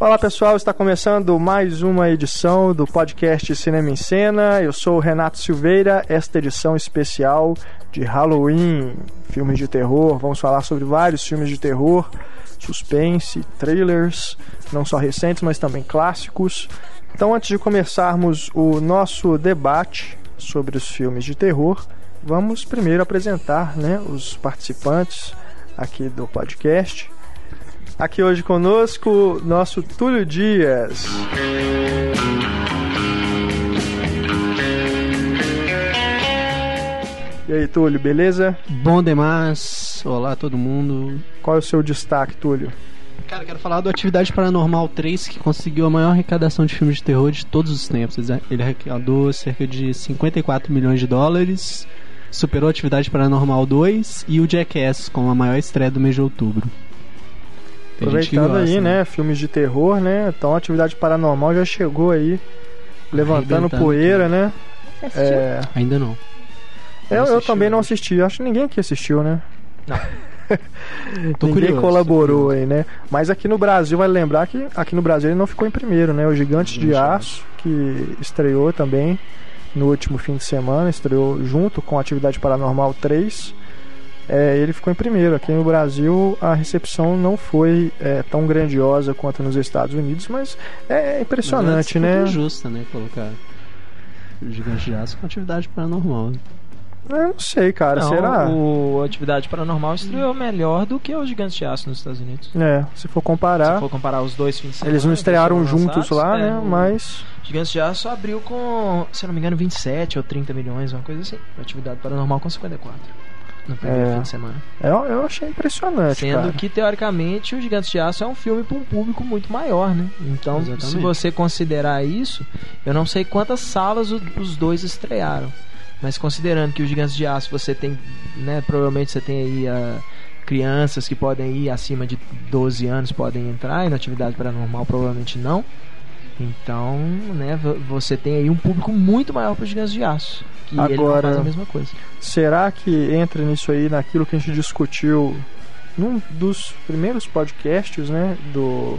Olá pessoal, está começando mais uma edição do podcast Cinema em Cena. Eu sou o Renato Silveira, esta edição especial de Halloween, filmes de terror. Vamos falar sobre vários filmes de terror, suspense, trailers, não só recentes, mas também clássicos. Então, antes de começarmos o nosso debate sobre os filmes de terror, vamos primeiro apresentar né, os participantes aqui do podcast. Aqui hoje conosco, nosso Túlio Dias. E aí, Túlio, beleza? Bom demais. Olá, todo mundo. Qual é o seu destaque, Túlio? Cara, quero falar do Atividade Paranormal 3, que conseguiu a maior arrecadação de filmes de terror de todos os tempos. Ele arrecadou cerca de 54 milhões de dólares, superou a Atividade Paranormal 2 e o Jackass como a maior estreia do mês de outubro. Aproveitando gosta, aí, né? né? Filmes de terror, né? Então, Atividade Paranormal já chegou aí, levantando poeira, né? É... Ainda não. Eu, eu também não assisti. Acho que ninguém aqui assistiu, né? Não. ninguém curioso, colaborou aí, né? Mas aqui no Brasil, vai lembrar que aqui no Brasil ele não ficou em primeiro, né? O Gigante de Aço, que estreou também no último fim de semana, estreou junto com Atividade Paranormal 3. É, ele ficou em primeiro. Aqui no Brasil a recepção não foi é, tão grandiosa quanto nos Estados Unidos, mas é impressionante, mas é né? justa, né? Colocar o Gigante de Aço com Atividade Paranormal. Eu não sei, cara. Não, será? O Atividade Paranormal estreou melhor do que o Gigantes de Aço nos Estados Unidos. É, se for comparar. Se for comparar os dois fins de semana. Eles não estrearam juntos lá, é, né? Mas. Gigantes de Aço abriu com, se não me engano, 27 ou 30 milhões, uma coisa assim. Atividade Paranormal com 54 no primeiro é, fim de semana. Eu, eu achei impressionante. Sendo cara. que, teoricamente, o Gigantes de Aço é um filme para um público muito maior, né? Então, Exatamente. se você considerar isso, eu não sei quantas salas os dois estrearam. Mas considerando que o Gigantes de Aço você tem, né, provavelmente você tem aí uh, crianças que podem ir acima de 12 anos podem entrar e na atividade paranormal provavelmente não. Então, né, você tem aí um público muito maior para os Gigantes de Aço. Que Agora, ele faz a mesma coisa. Será que entra nisso aí naquilo que a gente discutiu num dos primeiros podcasts, né, do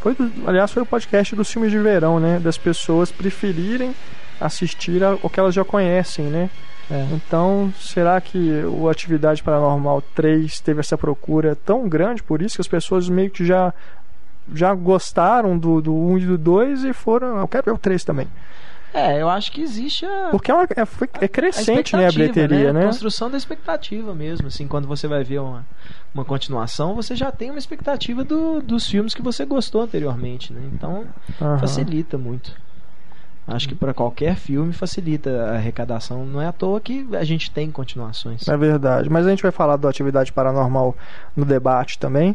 foi do, aliás foi o podcast dos filmes de verão, né, das pessoas preferirem assistir o que elas já conhecem, né? É. Então, será que o Atividade Paranormal 3 teve essa procura tão grande por isso que as pessoas meio que já já gostaram do, do 1 e do 2 e foram. Eu quero ver o 3 também. É, eu acho que existe a. Porque é, uma, é, foi, é crescente, a né, a bilheteria, né? né? A construção da expectativa mesmo. Assim, quando você vai ver uma, uma continuação, você já tem uma expectativa do, dos filmes que você gostou anteriormente, né? Então, uhum. facilita muito. Acho que para qualquer filme facilita a arrecadação. Não é à toa que a gente tem continuações. É verdade. Mas a gente vai falar do Atividade Paranormal no debate também.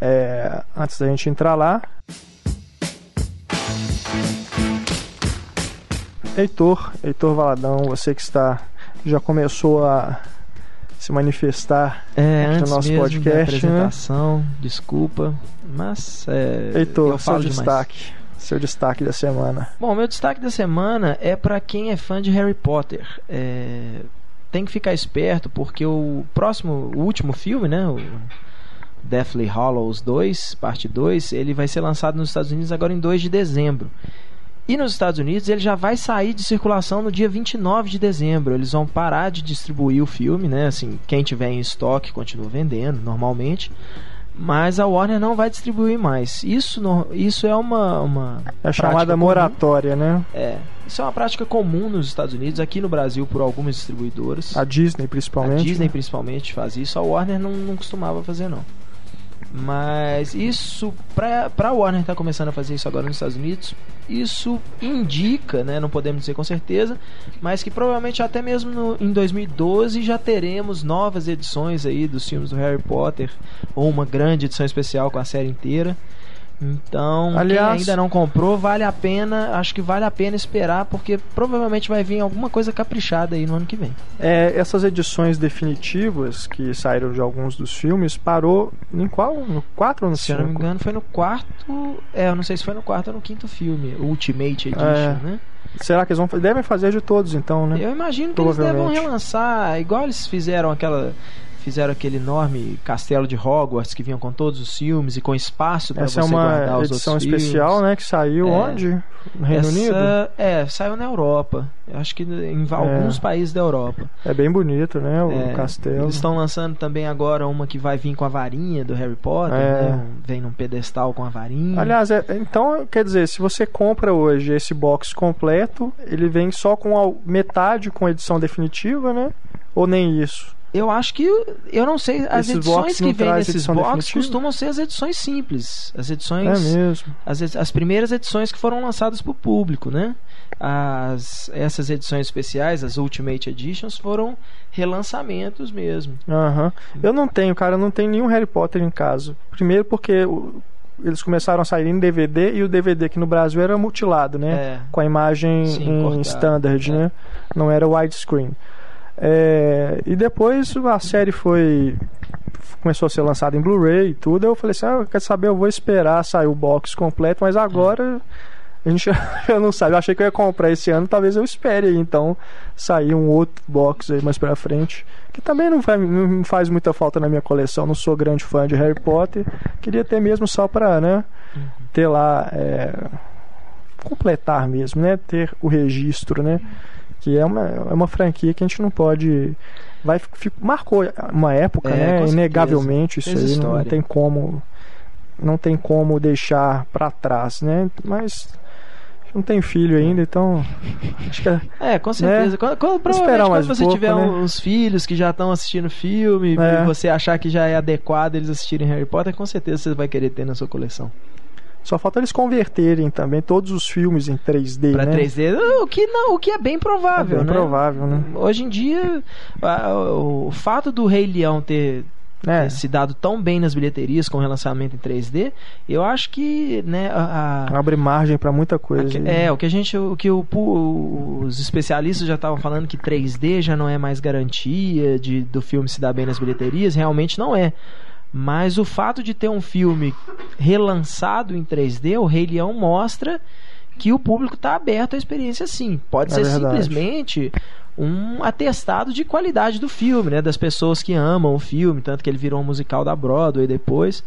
É, antes da gente entrar lá. Heitor, Heitor Valadão, você que está já começou a se manifestar é, no nosso podcast, da né? apresentação, né? desculpa, mas é, Heitor, seu destaque. Seu destaque da semana. Bom, meu destaque da semana é para quem é fã de Harry Potter. É, tem que ficar esperto porque o próximo, o último filme, né, o Deathly Hallows 2, parte 2, ele vai ser lançado nos Estados Unidos agora em 2 de dezembro. E nos Estados Unidos ele já vai sair de circulação no dia 29 de dezembro. Eles vão parar de distribuir o filme, né? Assim, quem tiver em estoque continua vendendo normalmente mas a Warner não vai distribuir mais. Isso, no, isso é uma, uma é chamada moratória, né? É. Isso é uma prática comum nos Estados Unidos, aqui no Brasil por algumas distribuidoras. A Disney principalmente. A Disney né? principalmente faz isso. A Warner não, não costumava fazer não. Mas isso, para a Warner tá começando a fazer isso agora nos Estados Unidos, isso indica, né, não podemos dizer com certeza, mas que provavelmente até mesmo no, em 2012 já teremos novas edições aí dos filmes do Harry Potter, ou uma grande edição especial com a série inteira. Então, Aliás, quem ainda não comprou, vale a pena, acho que vale a pena esperar, porque provavelmente vai vir alguma coisa caprichada aí no ano que vem. É, essas edições definitivas que saíram de alguns dos filmes, parou em qual? No 4 ou no 5? Se eu não me engano, foi no quarto. É, eu não sei se foi no quarto ou no quinto filme, Ultimate Edition, é. né? Será que eles vão devem fazer de todos então, né? Eu imagino que eles devem relançar, igual eles fizeram aquela fizeram aquele enorme castelo de Hogwarts que vinha com todos os filmes e com espaço para você Essa é guardar uma os edição outros especial, filmes. né? Que saiu É. onde? No Reino Essa- Unido? É, saiu na Europa. Eu acho que em É. alguns países da Europa. É bem bonito, né? O É, castelo. Eles estão lançando também agora uma que vai vir com a varinha do Harry Potter, É. né? Vem num pedestal com a varinha. Aliás, é- então, quer dizer, se você compra hoje esse box completo, ele vem só com a metade com a edição definitiva, né? Ou nem isso? Eu acho que eu não sei, as Esses edições que vêm nesses edição box definitiva? costumam ser as edições simples, as É edições mesmo. as, as primeiras edições que foram lançadas para o público, né? As, essas edições especiais, as Ultimate Editions, foram relançamentos mesmo. Aham. Eu não tenho, cara, eu não tenho nenhum Harry Potter em casa. Primeiro porque o- eles começaram a sair em DVD e o DVD aqui no Brasil era mutilado, né? É. Com a imagem Sim, em cortado. standard, É. né? Não era widescreen. É, e depois a série foi começou a ser lançada em Blu-ray e tudo. Eu falei assim: ah, quer saber? Eu vou esperar sair o box completo, mas agora a gente eu não sabe. Eu achei que eu ia comprar esse ano, talvez eu espere aí, então sair um outro box aí mais pra frente. Que também não, vai, não faz muita falta na minha coleção. Não sou grande fã de Harry Potter. Queria ter mesmo só pra, né? Ter lá. é, completar mesmo, né? Ter o registro, né? Que é uma, é uma franquia que a gente não pode. Vai, fi- marcou uma época, É, né? Inegavelmente isso Fez aí. Não, não história. tem como. Não tem como deixar pra trás, né? Mas. Não tem filho ainda, então. Acho que é. É, com certeza. Quando, quando, provavelmente quando você pouco, tiver né? uns filhos que já estão assistindo filme É. e você achar que já é adequado eles assistirem Harry Potter, com certeza você vai querer ter na sua coleção. Só falta eles converterem também todos os filmes em 3D, Pra né? 3D, o que, não, o que é bem É provável, bem né? provável, né? Hoje em dia, a- o, fato do Rei Leão ter É. ter se dado tão bem nas bilheterias com o relançamento em 3D, eu acho que, né, a, a- Abre margem pra muita coisa. aque- né? é, o que a gente, o que o os especialistas já estavam falando que 3D já não é mais garantia de do filme se dar bem nas bilheterias, realmente não é. Mas o fato de ter um filme relançado em 3D, o Rei Leão mostra que o público está aberto à experiência sim. Pode É ser verdade. simplesmente um atestado de qualidade do filme, né? Das pessoas que amam o filme, tanto que ele virou um musical da Broadway depois.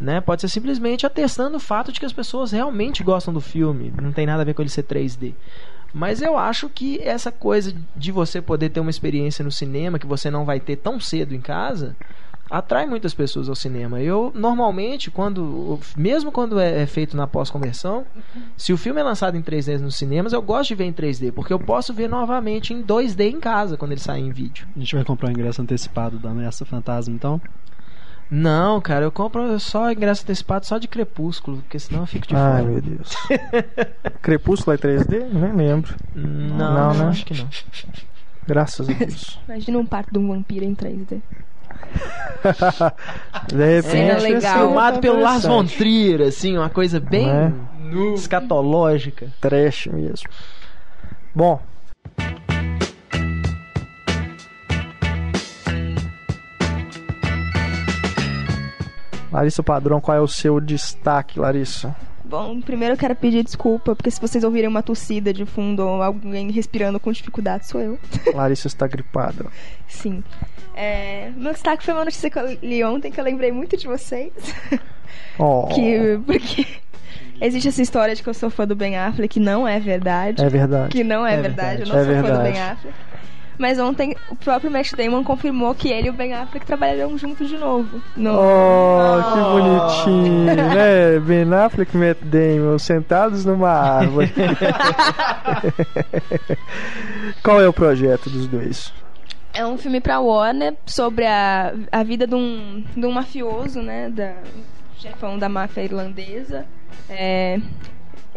Né? Pode ser simplesmente atestando o fato de que as pessoas realmente gostam do filme. Não tem nada a ver com ele ser 3D. Mas eu acho que essa coisa de você poder ter uma experiência no cinema que você não vai ter tão cedo em casa atrai muitas pessoas ao cinema. Eu normalmente, quando mesmo quando é é feito na pós-conversão, se o filme é lançado em 3D nos cinemas, eu gosto de ver em 3D, porque eu posso ver novamente em 2D em casa quando ele sair em vídeo. A gente vai comprar o ingresso antecipado da Ameaça Fantasma, então? Não, cara, eu compro só ingresso antecipado só de Crepúsculo, porque senão eu fico de Ai, fora. meu Deus. Crepúsculo é 3D? Nem lembro. Não, Não, né? acho que não. Graças a Deus. Imagina um parto de um vampiro em 3D. De repente. Cena esse legal. é Filmado pelo Lars von. Trier, assim, uma coisa bem É. escatológica. Trash mesmo. Bom. Larissa Padrão, qual é o seu destaque, Larissa? Bom, primeiro eu quero pedir desculpa, porque se vocês ouvirem uma tossida de fundo ou alguém respirando com dificuldade, sou eu. Larissa está gripada. Sim. É, meu destaque foi uma notícia que eu li ontem, que eu lembrei muito de vocês. Oh, Que, porque existe essa história de que eu sou fã do Ben Affleck, que não é verdade. é verdade. Que não é, É verdade, eu verdade. não É sou fã do verdade. Ben Affleck. Mas ontem o próprio Matt Damon confirmou que ele e o Ben Affleck trabalharão juntos de novo. No... Oh, que bonitinho, né? Ben Affleck e Matt Damon sentados numa árvore. Qual é o projeto dos dois? É um filme pra Warner sobre a, a vida de um, de um mafioso, né? Da, chefão da máfia irlandesa. É,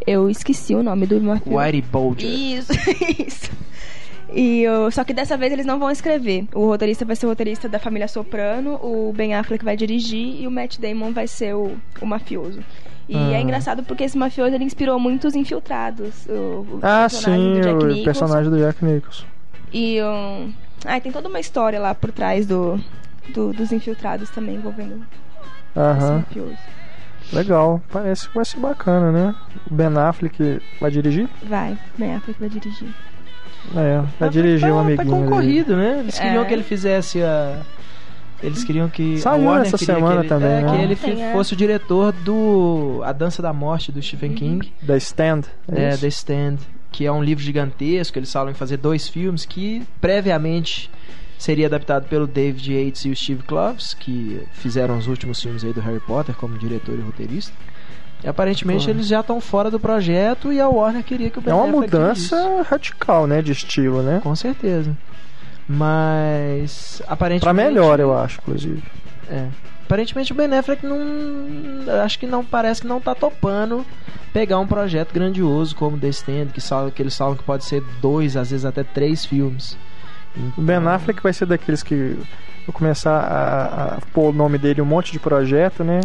eu esqueci o nome do mafioso. Whitey Bulger. Isso, isso. E o- só que dessa vez eles não vão escrever. O roteirista vai ser o roteirista da família Soprano, o Ben Affleck vai dirigir e o Matt Damon vai ser o, o mafioso. E Ah. é engraçado porque esse mafioso ele inspirou muitos infiltrados. O, o Ah, sim, o personagem do Jack Nicholson. E um... ah, tem toda uma história lá por trás do, do- dos infiltrados também envolvendo Aham, legal. Parece que vai ser bacana, né? O Ben Affleck vai dirigir? Vai, Ben Affleck vai dirigir. É, vai Tá- dirigir tá, um Tá amiguinho dele. concorrido, né? Eles queriam É. que ele fizesse a, Eles queriam que. Saiu a Warner essa semana ele, também, é, né? que ele Tem, é. fosse o diretor do A Dança da Morte do Stephen King. The Stand. É, isso? The Stand, que é um livro gigantesco. Eles falam em fazer dois filmes que previamente seria adaptado pelo David Yates e o Steve Kloves, que fizeram os últimos filmes aí do Harry Potter como diretor e roteirista. E aparentemente Pô. eles já estão fora do projeto e a Warner queria que o Ben É uma mudança radical, né, de estilo, né? Com certeza. Mas aparentemente Pra melhor, eu acho, inclusive. É. Aparentemente o Ben Affleck não. Acho que não parece que não tá topando pegar um projeto grandioso como The Stand, que, sal- que eles falam que pode ser dois, às vezes até três filmes. O Ben Affleck vai ser daqueles que vou começar a, a pôr o nome dele um monte de projeto, né?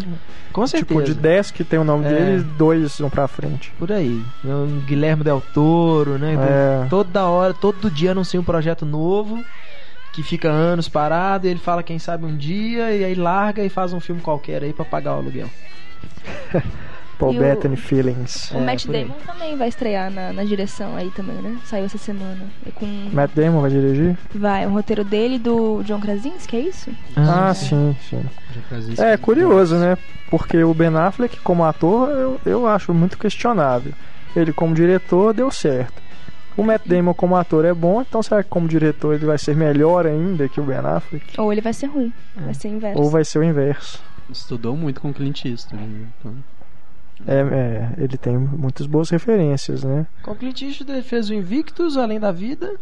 Com certeza. Tipo, de 10 que tem o nome É. dele, dois vão pra frente. Por aí. O Guilherme Del Toro, né? É. Toda hora, todo dia anuncia um projeto novo que fica anos parado e ele fala quem sabe um dia e aí larga e faz um filme qualquer aí pra pagar o aluguel. Paul E o- Bettany Feelings. O É, Matt por aí. Damon também vai estrear na, na direção aí também, né? Saiu essa semana. É com... Matt Damon vai dirigir? Vai, um roteiro dele e do John Krasinski, é isso? Ah, sim, sim. Isso. É curioso, né? Porque o Ben Affleck, como ator, eu, eu acho muito questionável. Ele, como diretor, deu certo. O Matt Damon, como ator, é bom, então será que, como diretor, ele vai ser melhor ainda que o Ben Affleck? Ou ele vai ser ruim, vai ser inverso. Ou vai ser o inverso? Estudou muito com o Clint Eastwood. né? Então, É, é, ele tem muitas boas referências, né? Com o Clint Eastwood ele fez o Invictus, Além da Vida.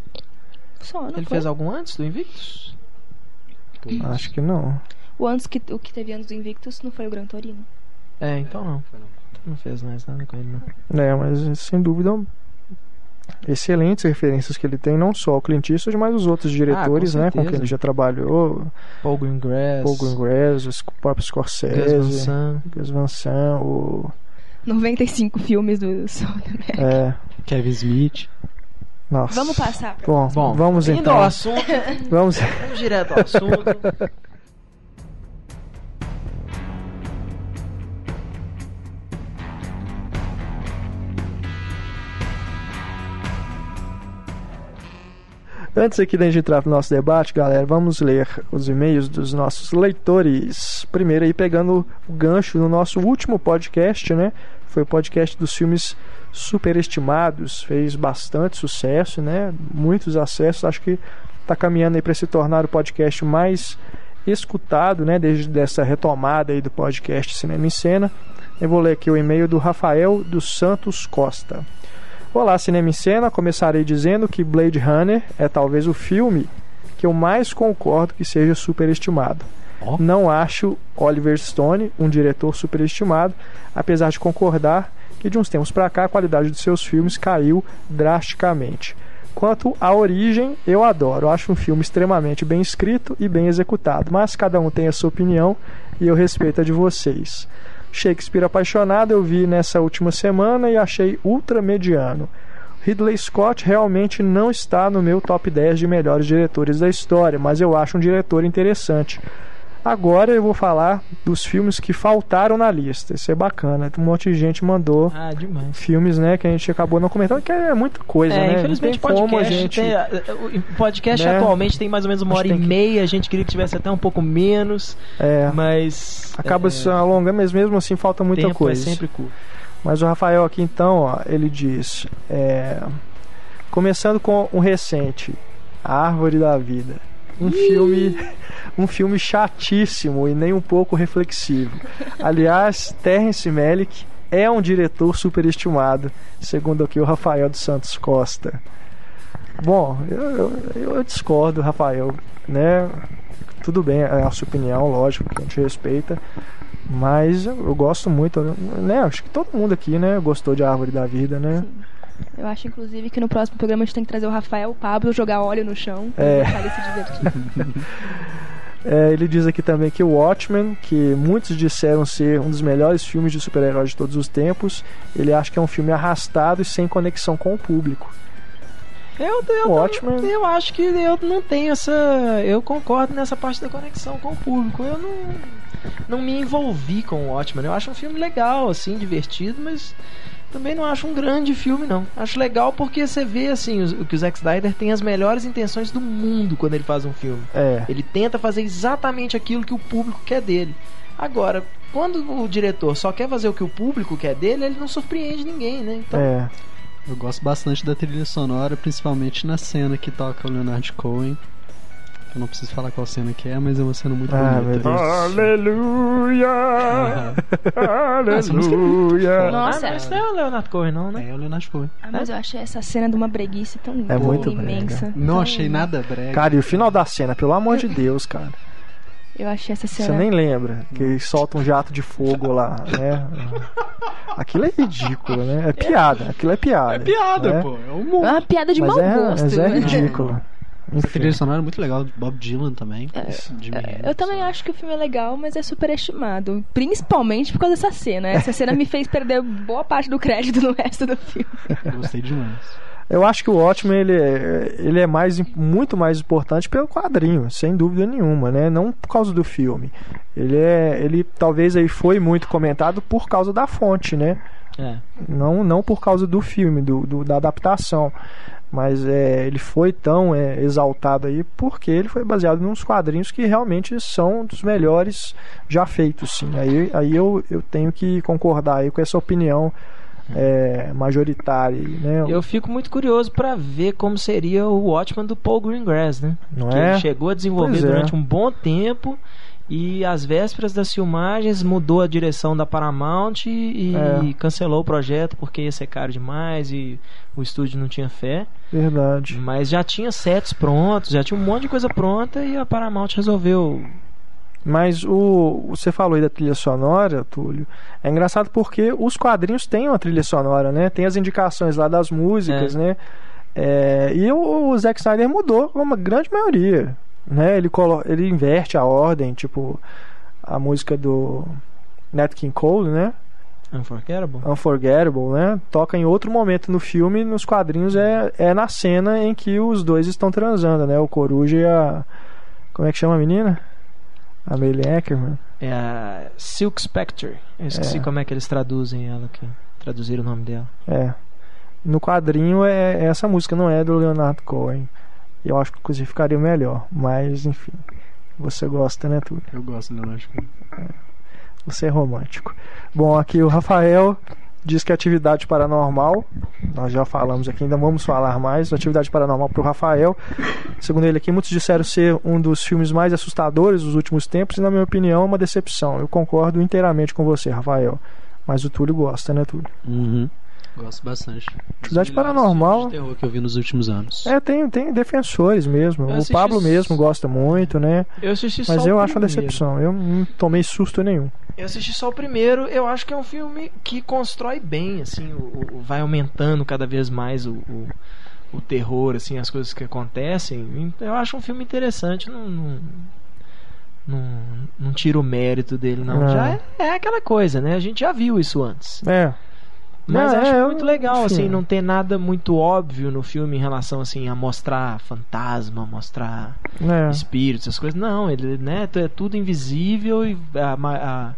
Só, não Ele foi? fez algum antes do Invictus? Acho que não. O, antes que, o que teve antes do Invictus não foi o Gran Torino. É, então não. Não fez mais nada com ele, não. É, mas sem dúvida excelentes referências que ele tem, não só o Clint Eastwood, mas os outros diretores, né, com certeza. quem ele já trabalhou, Paul Greengrass, Paul Greengrass, o próprio Gus Van Scorsese, Sant. Gus Van Sant, o 95 filmes do Soderbergh. é, Kevin Smith. nossa. Vamos passar Bom, Bom, vamos indo então. ao assunto, Vamos vamos direto ao assunto. Antes aqui da gente entrar no nosso debate, galera, vamos ler os e-mails dos nossos leitores. Primeiro aí pegando o gancho no nosso último podcast, né? Foi o podcast dos filmes superestimados, fez bastante sucesso, né? Muitos acessos, acho que está caminhando aí para se tornar o podcast mais escutado, né, desde dessa retomada aí do podcast Cinema em Cena. Eu vou ler aqui o e-mail do Rafael dos Santos Costa. Olá, Cinema em Cena. Começarei dizendo que Blade Runner é talvez o filme que eu mais concordo que seja superestimado. Ó. Não acho Oliver Stone um diretor superestimado, apesar de concordar que de uns tempos para cá a qualidade dos seus filmes caiu drasticamente. Quanto à origem, eu adoro. Acho um filme extremamente bem escrito e bem executado, mas cada um tem a sua opinião e eu respeito a de vocês. Shakespeare apaixonado eu vi nessa última semana e achei ultra mediano. Ridley Scott realmente não está no meu top 10 de melhores diretores da história, mas eu acho um diretor interessante. Agora eu vou falar dos filmes que faltaram na lista. Isso é bacana. Um monte de gente mandou Ah, filmes, né, que a gente acabou não comentando, que é muita coisa, É, né? infelizmente não tem como a podcast, gente. tem, o podcast né? atualmente tem mais ou menos uma hora e que- meia, a gente queria que tivesse até um pouco menos, É, mas acaba é, se alongando, mas mesmo assim falta muita tempo coisa. é sempre curto. Mas o Rafael aqui então, ó, ele diz, é, começando com um recente, A Árvore da Vida. Um filme, um filme chatíssimo e nem um pouco reflexivo. Aliás, Terrence Malick é um diretor superestimado, segundo aqui o Rafael dos Santos Costa. Bom, eu, eu, eu discordo, Rafael, né? Tudo bem, é a sua opinião, lógico, que a gente respeita. Mas eu, eu gosto muito, né? Acho que todo mundo aqui, né, gostou de Árvore da Vida, né? Eu acho, inclusive, que no próximo programa a gente tem que trazer o Rafael Pablo jogar óleo no chão pra É. É, ele diz aqui também que o Watchmen, que muitos disseram ser um dos melhores filmes de super-heróis de todos os tempos, ele acha que é um filme arrastado e sem conexão com o público. Eu, eu, O Watchmen- eu acho que eu não tenho essa. Eu concordo nessa parte da conexão com o público. Eu não, não me envolvi com o Watchmen. Eu acho um filme legal, assim, divertido, mas também não acho um grande filme, não. Acho legal porque você vê, assim, o, que o Zack Snyder tem as melhores intenções do mundo quando ele faz um filme. É. Ele tenta fazer exatamente aquilo que o público quer dele. Agora, quando o diretor só quer fazer o que o público quer dele, ele não surpreende ninguém, né? Então, É. Eu gosto bastante da trilha sonora, principalmente na cena que toca o Leonard Cohen. Eu não preciso falar qual cena que é, mas é uma cena muito Ah, bonita. Deus. Aleluia! É Aleluia! Nossa. Ah, mas não é o Leonard Cohen, não, né? É o Leonard Cohen. Ah, mas eu achei essa cena de uma breguice tão É muito imensa. Não tão- achei nada brega. Cara, e o final da cena, pelo amor de Deus, cara. Eu achei essa Você cena. nem lembra que eles soltam um jato de fogo lá, né? Aquilo é ridículo, né? É piada. Aquilo é piada. É piada, né? pô. É humor. É uma piada de Mas mau é, gosto. mas é né? ridículo. Enfim. trilha sonora é muito legal, do Bob Dylan também. É, Hendrix. Eu também acho que o filme é legal, mas é superestimado. Principalmente por causa dessa cena. Essa cena me fez perder boa parte do crédito no resto do filme. Eu Gostei demais. Eu acho que o Watchmen ele é, ele é mais, muito mais importante pelo quadrinho, sem dúvida nenhuma, né? Não por causa do filme. Ele é, ele talvez aí foi muito comentado por causa da fonte, né? É. Não, não por causa do filme, do, do- da adaptação. Mas é, ele foi tão é, exaltado aí porque ele foi baseado nos quadrinhos que realmente são dos melhores já feitos, sim. Aí, aí eu, eu tenho que concordar aí com essa opinião é, majoritária, né? Eu fico muito curioso pra ver como seria o Watchman do Paul Greengrass, né? Não que é? ele chegou a desenvolver Pois é. durante um bom tempo e às vésperas das filmagens mudou a direção da Paramount e, e É. cancelou o projeto porque ia ser caro demais e o estúdio não tinha fé. Verdade. Mas já tinha sets prontos, já tinha um monte de coisa pronta e a Paramount resolveu. Mas o você falou aí da trilha sonora, Túlio. É engraçado porque os quadrinhos têm uma trilha sonora, né? Tem as indicações lá das músicas, né? É, e o, o Zack Snyder mudou uma grande maioria, né? Ele colo ele inverte a ordem, tipo a música do Nat King Cole, né? Unforgettable? Unforgettable, né? Toca em outro momento no filme, nos quadrinhos é, é na cena em que os dois estão transando, né? O Coruja e a como é que chama a menina? A Amelie Ackerman. É a Silk Spectre. Eu esqueci É. como é que eles traduzem ela aqui. Traduziram o nome dela. É. No quadrinho é essa música não é do Leonardo Cohen. Eu acho que inclusive ficaria melhor, mas enfim. Você gosta, né, tudo? Eu gosto do Leonard Cohen. Você é romântico. Bom, aqui o Rafael diz que atividade paranormal, nós já falamos aqui, ainda vamos falar mais, atividade paranormal para o Rafael. Segundo ele aqui, muitos disseram ser um dos filmes mais assustadores dos últimos tempos e, na minha opinião, é uma decepção. Eu concordo inteiramente com você, Rafael. Mas o Túlio gosta, né, Túlio? Uhum. Gosto bastante. Atividade paranormal. de terror que eu vi nos últimos anos. É, tem, tem defensores mesmo. Eu O Pablo mesmo gosta muito, né? Eu assisti Mas eu acho uma primeiro. decepção. Eu não tomei susto nenhum. Eu assisti só o primeiro, eu acho que é um filme que constrói bem, assim, o, o- vai aumentando cada vez mais o, o, o terror, assim, as coisas que acontecem. Eu acho um filme interessante, não, não, não, não tiro o mérito dele, não. Não. Já é, é aquela coisa, né? A gente já viu isso antes. É. Mas Não, acho é, muito legal, enfim. assim, não ter nada muito óbvio no filme em relação, assim, a mostrar fantasma, mostrar É. espíritos, essas coisas. Não, ele, né, é tudo invisível e a, a-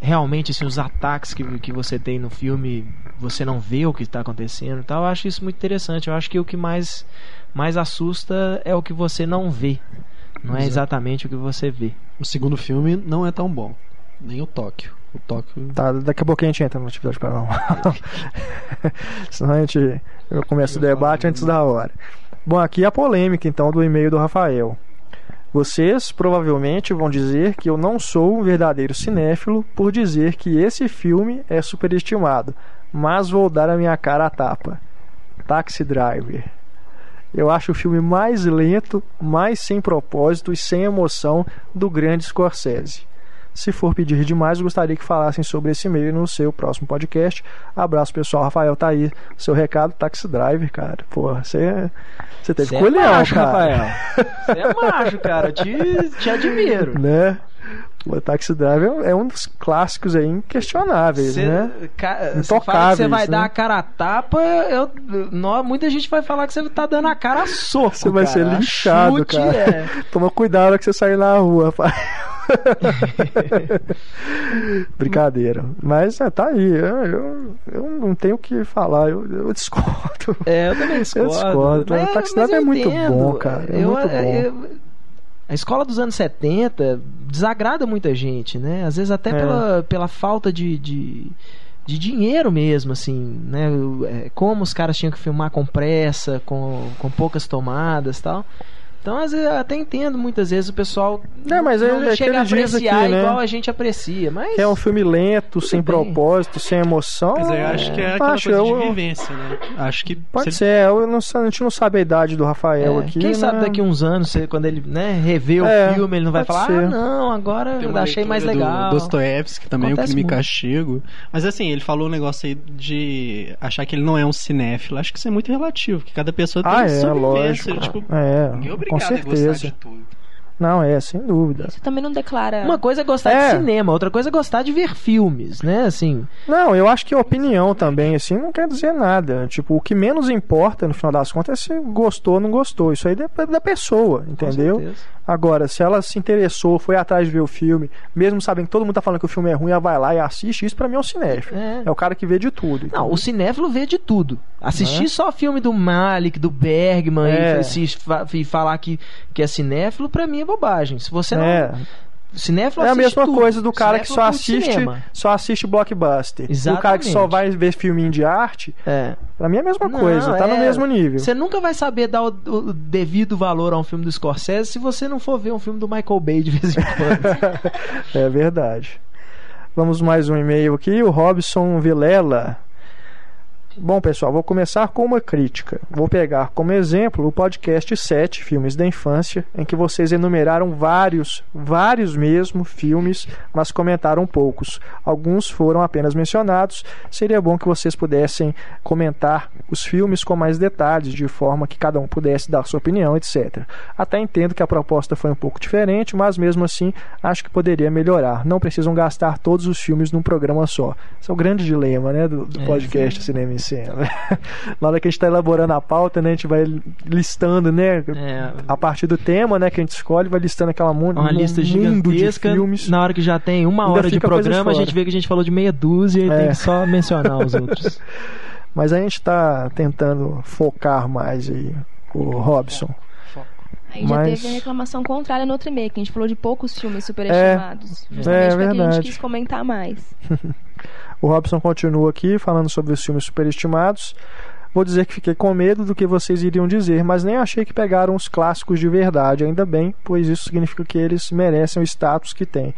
realmente assim, os ataques que, que você tem no filme, você não vê o que está acontecendo e tal. Eu acho isso muito interessante. Eu acho que o que mais, mais assusta é o que você não vê. Não é Exato. exatamente o que você vê. O segundo filme não é tão bom. Nem o Tóquio. O Tóquio. Tá, daqui a pouco a gente entra na atividade paranormal. Senão a gente eu começo o debate antes da hora. Bom, aqui a polêmica então do e-mail do Rafael. Vocês provavelmente vão dizer que eu não sou um verdadeiro cinéfilo por dizer que esse filme é superestimado, mas vou dar a minha cara à tapa. Taxi Driver. Eu acho o filme mais lento, mais sem propósito e sem emoção do grande Scorsese. Se for pedir demais, gostaria que falassem sobre esse e-mail no seu próximo podcast. Abraço, pessoal. Rafael, tá aí. Seu recado, Taxi Driver, cara. Porra, você, você teve Você é colhão, macho, cara. Rafael. Você é macho, cara. Te, te admiro. Né? O Taxi Driver é um dos clássicos aí inquestionáveis, Cê, né? ca- cê Intocáveis, fala que você vai né? dar a cara a tapa, eu, muita gente vai falar que você tá dando a cara a soco. Você vai ser linchado, chute cara. é- Toma cuidado que você sair na rua, rapaz. Brincadeira. Mas é, tá aí. Eu, eu, eu não tenho o que falar. Eu, eu discordo. É, eu também discordo. Eu discordo. Mas- Ataque mas Sniper é muito entendo. bom, cara. É Eu- muito bom. A escola dos anos 70 desagrada muita gente, né? Às vezes até É. pela, pela falta de, de, de dinheiro mesmo, assim, né? É, Como os caras tinham que filmar com pressa, com, com poucas tomadas e tal. Então, às vezes, eu até entendo muitas vezes o pessoal É, mas não, é- é chega a apreciar aqui, né? igual a gente aprecia. Mas É um filme lento, sem bem. propósito, sem emoção. Mas eu acho que é aquela Acho, coisa eu- de vivência, né? Acho que Pode se ser, eu não, a gente não sabe a idade do Rafael É, aqui. Quem sabe né? daqui uns anos, quando ele né, rever É, o filme, ele não vai falar, ser. ah, não, agora eu achei mais legal. Do Dostoiévski também, Acontece o crime e muito. castigo. Mas assim, ele falou um negócio aí de achar que ele não é um cinéfilo. Acho que isso é muito relativo, que cada pessoa tem Ah, é, sua vivência. lógico. Tipo, É, ninguém é obrigado gostar certeza. Não, é, sem dúvida. Isso também não declara. Uma coisa é gostar É. de cinema, outra coisa é gostar de ver filmes, né? Assim, Não, eu acho que a opinião também, assim, não quer dizer nada. Tipo, o que menos importa, no final das contas, é se gostou ou não gostou. Isso aí depende da pessoa, entendeu? Agora, se ela se interessou, foi atrás de ver o filme, mesmo sabendo que todo mundo tá falando que o filme é ruim, ela vai lá e assiste, isso pra mim é um cinéfilo. É. É o cara que vê de tudo. Não, o cinéfilo vê de tudo. Assistir Né? só filme do Malik, do Bergman É. e, e falar que, que é cinéfilo, pra mim é bobagem. Se você não. É, Cinéfilo é a mesma tudo. coisa do cara que Cinéfilo só curte assiste, cinema. só assiste blockbuster. E o cara Exatamente. que só vai ver filminho de arte, É. pra mim é a mesma Não, coisa, tá no é- mesmo nível. Você nunca vai saber dar o, o devido valor a um filme do Scorsese se você não for ver um filme do Michael Bay de vez em quando. É verdade. Vamos mais um e-mail aqui, o Robson Vilela. Bom, pessoal, vou começar com uma crítica. Vou pegar como exemplo o podcast 7, Filmes da Infância, em que vocês enumeraram vários, vários mesmo filmes, mas comentaram poucos. Alguns foram apenas mencionados. Seria bom que vocês pudessem comentar os filmes com mais detalhes, de forma que cada um pudesse dar sua opinião, etc. Até entendo que a proposta foi um pouco diferente, mas mesmo assim acho que poderia melhorar. Não precisam gastar todos os filmes num programa só. Esse é o grande dilema né, do, do É, podcast Cinema em Cena. Na hora que a gente está elaborando a pauta, né, a gente vai listando, né, É. a partir do tema né, que a gente escolhe, vai listando aquela mu Uma lista mundo de gigantesca. filmes. Na hora que já tem uma Ainda hora de programa, a fora. gente vê que a gente falou de meia dúzia e É. tem que só mencionar os outros. Mas a gente está tentando focar mais aí, o Robson. Aí já Mas- teve a reclamação contrária no outro e-mail, que a gente falou de poucos filmes superestimados. É, justamente pra que a verdade. gente quis comentar mais. O Robson continua aqui falando sobre os filmes superestimados. Vou dizer que fiquei com medo do que vocês iriam dizer, mas nem achei que pegaram os clássicos de verdade, ainda bem, pois isso significa que eles merecem o status que têm.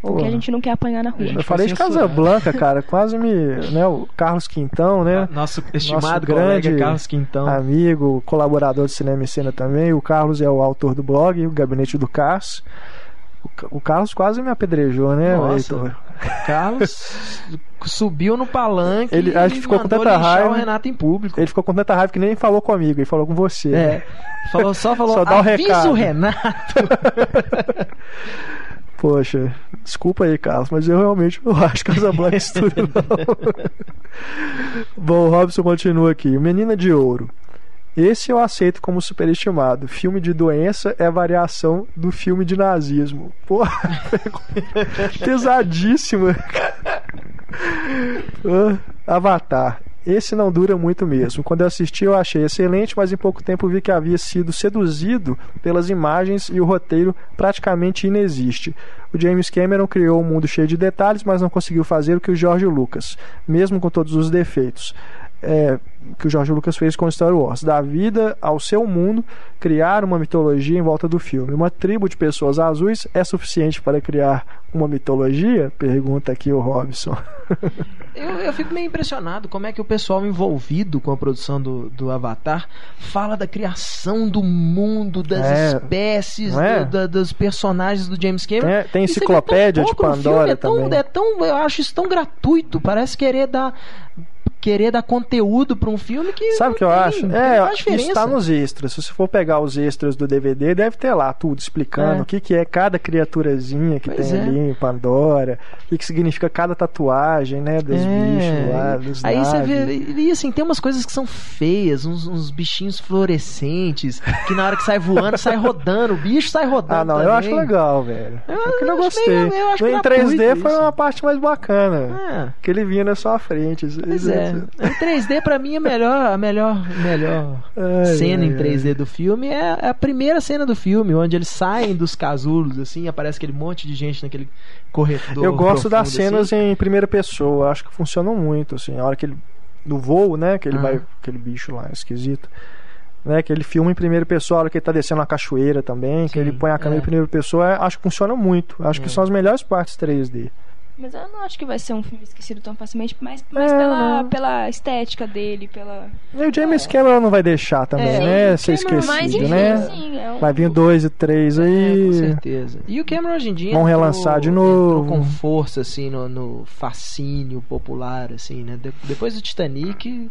Porque a gente não quer apanhar na rua. Eu falei de censurado. Casablanca, cara, quase me. Né, o Carlos Quintão, né? Nosso estimado Nosso colega grande Carlos Quintão. Amigo, colaborador de Cinema e Cena também. O Carlos é o autor do blog, o Gabinete do Cars. O Ca- O Carlos quase me apedrejou, né, Nossa. Heitor? Carlos subiu no palanque Ele- acho que e ficou com tanta raiva. o Renato em público. Ele ficou com tanta raiva que nem falou comigo, ele falou com você. É. Falou, só falou, Só dá o avisa recado." o Renato. Poxa, desculpa aí, Carlos, mas eu realmente não acho Casablanca isso tudo, não. Bom, o Robson continua aqui. Menina de Ouro. Esse eu aceito como superestimado. Filme de doença é variação do filme de nazismo. Porra, pesadíssimo. Ah, Avatar. Esse não dura muito mesmo. Quando eu assisti, eu achei excelente, mas em pouco tempo vi que havia sido seduzido pelas imagens e o roteiro praticamente inexiste. O James Cameron criou um mundo cheio de detalhes, mas não conseguiu fazer o que o George Lucas, mesmo com todos os defeitos. É, que o George Lucas fez com Star Wars, dar vida ao seu mundo, criar uma mitologia em volta do filme. Uma tribo de pessoas azuis é suficiente para criar uma mitologia? Pergunta aqui o Robson. Eu, eu fico meio impressionado como é que o pessoal envolvido com a produção do, do Avatar fala da criação do mundo, das É, espécies, é? do- da- dos personagens do James Cameron. Tem, tem você vê enciclopédia de Pandora filme, é tão, também. é tão, eu acho isso tão gratuito, parece querer dar querer dar conteúdo pra um filme que. Sabe o que eu tem, acho? É, isso tá nos extras. Se você for pegar os extras do DVD, deve ter lá tudo explicando É. o que, que é cada criaturazinha que Pois tem é. ali em Pandora, o que, que significa cada tatuagem, né, dos É, bichos lá, dos Aí você vê, e assim, tem umas coisas que são feias, uns, uns bichinhos fluorescentes, que na hora que sai voando, sai rodando, o bicho sai rodando. Ah, não, eu também. acho legal, velho. Eu- Aquilo eu eu gostei. meio- eu acho No em gratuito 3D foi isso. uma parte mais bacana. É. Que ele vinha na sua frente. Pois é. Em 3D, pra mim, a melhor, a melhor, melhor Ai, cena ai, em 3D do filme é é a primeira cena do filme, onde eles saem dos casulos, assim, aparece aquele monte de gente naquele corredor. Eu gosto das profundo, cenas assim. em primeira pessoa, acho que funcionam muito, assim, a hora que ele no voo, né, que ele Ah. vai aquele bicho lá esquisito. Né, que ele filma em primeira pessoa, a hora que ele tá descendo a cachoeira também, que Sim, ele põe a câmera é. em primeira pessoa, é, acho que funciona muito. Acho que É. são as melhores partes 3D. Mas eu não acho que vai ser um filme esquecido tão facilmente, mas, mas É, pela, não. pela estética dele, pela. E o James Cameron não vai deixar também, É, né, ser Cameron- Mas esquecido, enfim, né? sim, é um. Vai vir dois e três É, com aí. certeza. E o Cameron hoje em dia Vão entrou- relançar de novo. com força assim no, no fascínio popular assim, né? De- depois do Titanic,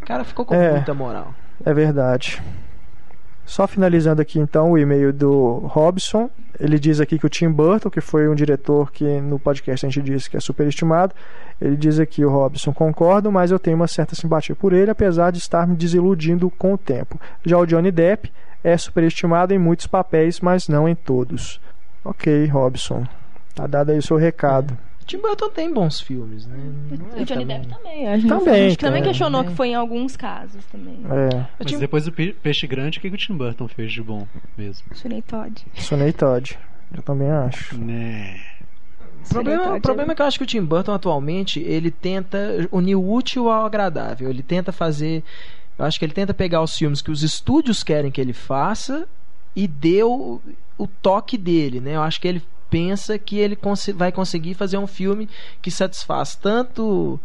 o cara ficou com É. muita moral. É verdade. Só finalizando aqui então o e-mail do Robson. Ele diz aqui que o Tim Burton, que foi um diretor que no podcast a gente disse que é superestimado, ele diz aqui o Robson, concordo, mas eu tenho uma certa simpatia por ele, apesar de estar me desiludindo com o tempo. Já o Johnny Depp é superestimado em muitos papéis, mas não em todos. Ok, Robson. Tá dado aí o seu recado. Tim Burton tem bons filmes, né? Não é O Johnny também- Depp também. A gente, Também, a gente também questionou que foi em alguns casos também. É, Mas Tim- depois do Pe- Peixe Grande, o que, que o Tim Burton fez de bom mesmo? Sunei Todd. Sonei Todd. Eu também acho. Né. O problema, o problema é que eu acho que o Tim Burton atualmente ele tenta unir o útil ao agradável. Ele tenta fazer. Eu acho que ele tenta pegar os filmes que os estúdios querem que ele faça e deu o toque dele, né? Eu acho que ele pensa que ele consi- vai conseguir fazer um filme que satisfaz tanto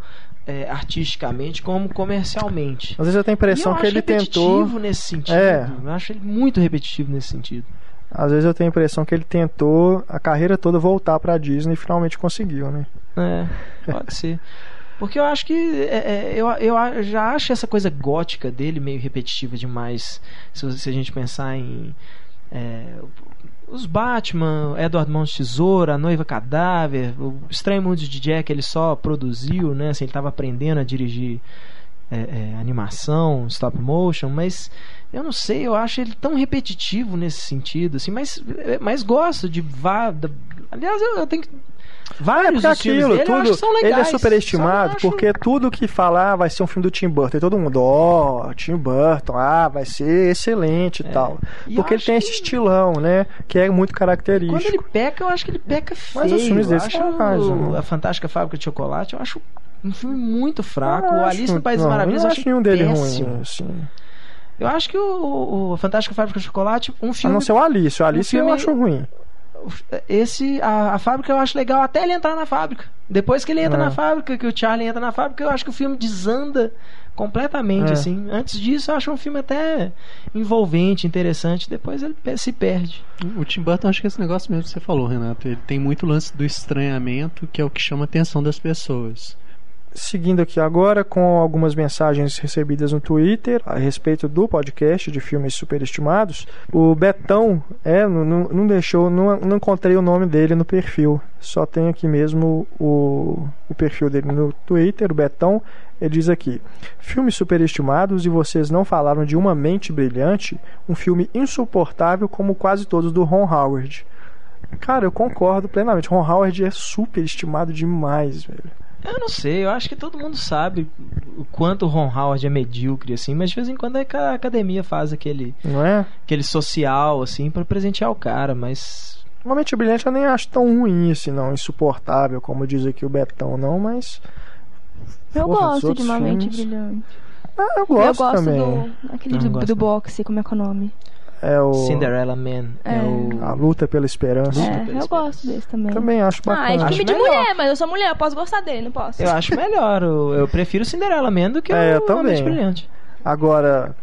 é, artisticamente como comercialmente. Às vezes eu tenho a impressão que ele tentou. repetitivo nesse sentido. É. Eu acho ele muito repetitivo nesse sentido. Às vezes eu tenho a impressão que ele tentou a carreira toda voltar pra Disney e finalmente conseguiu, né? É, pode ser. Porque eu acho que. é, é, eu, eu a- já acho essa coisa gótica dele meio repetitiva demais. Se, se a gente pensar em. é, os Batman, Edward Mãos Tesoura, A Noiva Cadáver, o Estranho Mundo de Jack ele só produziu, né? Assim, ele estava aprendendo a dirigir é, é, animação, stop motion, mas eu não sei, eu acho ele tão repetitivo nesse sentido, assim, mas, é, mas gosto de vá. aliás, eu, eu tenho que. Vários dos filmes aquilo, tudo, são ele legais. é superestimado porque tudo que falar vai ser um filme do Tim Burton. E todo mundo, ó, Tim Burton, ah, vai ser excelente e É. tal. E eu Porque ele tem esse estilão, né? Que é muito característico. Quando ele peca, eu acho que ele peca feio. Mas os filmes dele eu são legais, né? A Fantástica Fábrica de Chocolate, eu acho um filme muito fraco. O Alice no País das Maravilhas, eu acho nenhum dele péssimo. ruim, assim. Eu acho que o, o, Fantástica Fábrica de Chocolate, um A filme não ser o Alice. O Alice filme- eu acho ruim. Esse a, a fábrica eu acho legal até ele entrar na fábrica. Depois que ele entra É. na fábrica, que o Charlie entra na fábrica, eu acho que o filme desanda completamente É. assim. Antes disso, eu acho um filme até envolvente, interessante, depois ele se perde. O Tim Burton, acho que esse negócio mesmo que você falou, Renato. Ele tem muito lance do estranhamento, que é o que chama a atenção das pessoas. Seguindo aqui agora com algumas mensagens recebidas no Twitter a respeito do podcast de filmes superestimados. O Betão é, não, não- deixou, não, não encontrei o nome dele no perfil. Só tem aqui mesmo o, o perfil dele no Twitter, o Betão. Ele diz aqui: Filmes superestimados e vocês não falaram de Uma Mente Brilhante, um filme insuportável como quase todos do Ron Howard. Cara, eu concordo plenamente. Ron Howard é superestimado demais, velho. Eu não sei, eu acho que todo mundo sabe o quanto o Ron Howard é medíocre, assim, mas de vez em quando é a academia faz aquele, Não é? aquele social, assim, pra presentear o cara, mas. Uma mente brilhante eu nem acho tão ruim assim, não. Insuportável, como diz aqui o Betão, não, mas. Eu Porra, os gosto de uma mente filmes- brilhante. Ah, eu eu gosto gosto também. do. Aquele do, gosto, do boxe, como é que é o nome? É o. Cinderella Man é, É. o. A luta pela esperança. Luta É, pela eu esperança. gosto desse também. Também acho Ah, é bacana. Acho filme de melhor. mulher, mas eu sou mulher, eu posso gostar dele, não posso? Eu acho melhor, eu, eu prefiro Cinderella Man do que É, eu o também. Mente Brilhante. Agora,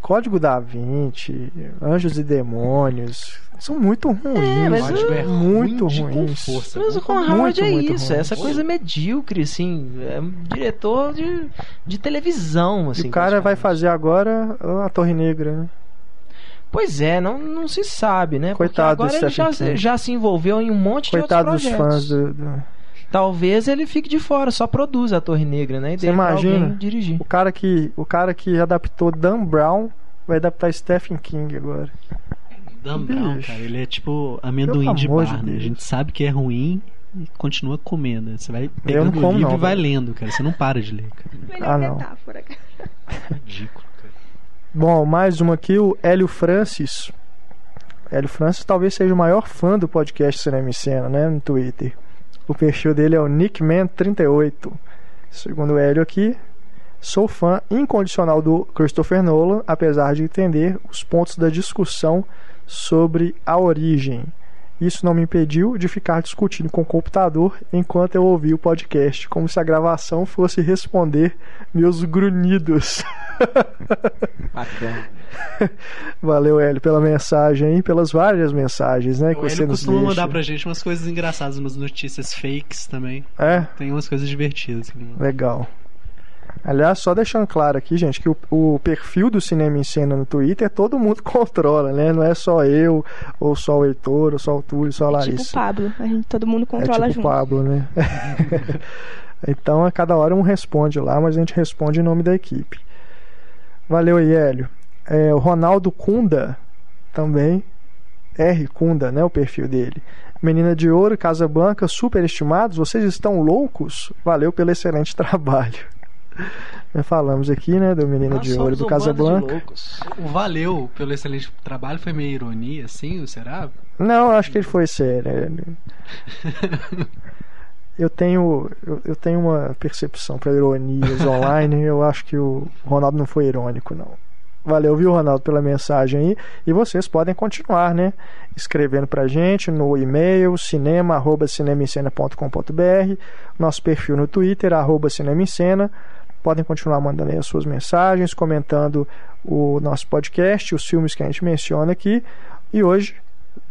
Código da Vinci, Anjos e Demônios, são muito ruins. É, mas é muito ruim de com ruins. força. Mas o Howard é muito isso, ruim. é essa coisa medíocre, assim. É um diretor de, de televisão, assim. E o cara vai fazer agora a Torre Negra, né? Pois é, não, não se sabe, né? Coitado do Porque agora ele já, Stephen King. já se envolveu em um monte Coitado de dos outros projetos. fãs do, do- Talvez ele fique de fora, só produz a Torre Negra, né? E Você imagina? dirigir. O cara que, o cara que adaptou Dan Brown vai adaptar Stephen King agora. Dan Brown, cara, ele é tipo amendoim de amor de bar, né? A gente sabe que é ruim e continua comendo. Você vai pegando como o livro não, e vai velho. lendo, cara. Você não para de ler, cara. Melhor Ah, não. metáfora. Ridículo, cara. Bom, mais uma aqui, o Hélio Francis. Hélio Francis talvez seja o maior fã do podcast Cinema e Cena, né, no Twitter. O perfil dele é o Nickman38. Segundo o Hélio aqui, sou fã incondicional do Christopher Nolan, apesar de entender os pontos da discussão sobre a origem. Isso não me impediu de ficar discutindo com o computador enquanto eu ouvi o podcast, como se a gravação fosse responder meus grunhidos. Bacana. Valeu, Hélio, pela mensagem e pelas várias mensagens, né, que Ele você nos costuma deixa. mandar pra gente umas coisas engraçadas, umas notícias fakes também. É, Tem umas coisas divertidas. manda. legal. Aliás, só deixando claro aqui, gente, que o, o perfil do Cinema em Cena no Twitter todo mundo controla, né? Não é só eu, ou só o Heitor, ou só o Túlio, só a É Larissa. tipo o Pablo. A gente, todo mundo É controla tipo o junto. Pablo, né? então, a cada hora um responde lá, mas a gente responde em nome da equipe. Valeu aí, Hélio. É, o Ronaldo Kunda também. R. Kunda, né? O perfil dele. Menina de Ouro, Casa Blanca, super estimados. Vocês estão loucos? Valeu pelo excelente trabalho. Já falamos aqui, né? Do Menina Nós de Ouro do um Casa bando de Blanca. loucos. O valeu pelo excelente trabalho foi meio ironia, assim, será? Não, acho que ele foi sério. Ele- Eu tenho, eu, eu tenho uma percepção para ironias online. Eu acho que o Ronaldo não foi irônico, não. Valeu, viu, Ronaldo, pela mensagem aí. E vocês podem continuar, né? Escrevendo pra gente no e-mail cinema.cinemascena.com.br, nosso perfil no Twitter, arroba Cinema em Cena. Podem continuar mandando aí as suas mensagens, comentando o nosso podcast, os filmes que a gente menciona aqui. E hoje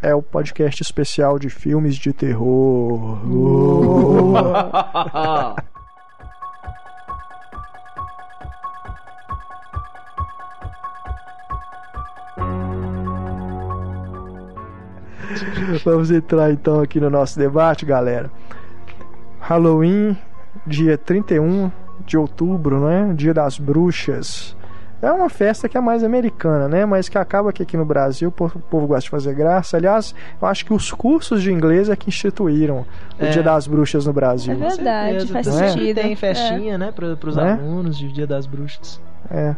é o podcast especial de filmes de terror. Vamos entrar então aqui no nosso debate, galera. Halloween, dia 31 de outubro, né? Dia das bruxas. É uma festa que é mais americana, né? Mas que acaba que aqui no Brasil o povo, o gosta de fazer graça. Aliás, eu acho que os cursos de inglês é que instituíram o É. Dia das Bruxas no É Brasil. verdade, faz é? sentido. Tem festinha, né, para os Né? alunos de Dia das Bruxas. É.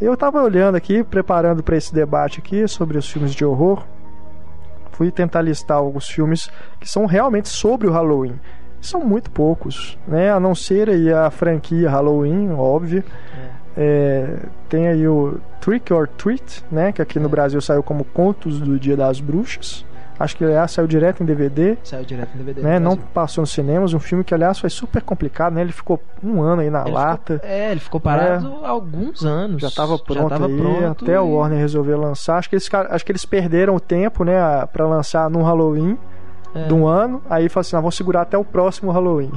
Eu tava olhando aqui, preparando para esse debate aqui sobre os filmes de horror. Fui tentar listar alguns filmes que são realmente sobre o Halloween. São muito poucos, né? A não ser aí a franquia Halloween, óbvio. É, tem aí o Trick or Treat, né? Que aqui no É. Brasil saiu como Contos do Dia das Bruxas. Acho que aliás saiu direto em DVD. Saiu direto no DVD. Né, no não passou nos cinemas, um filme que aliás foi super complicado, né? Ele ficou um ano aí na Ele lata. ficou- é, ele ficou parado há alguns anos. Já estava pronto tava aí, pronto até e- o Warner resolver lançar. Acho que eles, acho que eles perderam o tempo, né, pra lançar no Halloween É. de um ano. Aí falaram assim, ah, vamos segurar até o próximo Halloween.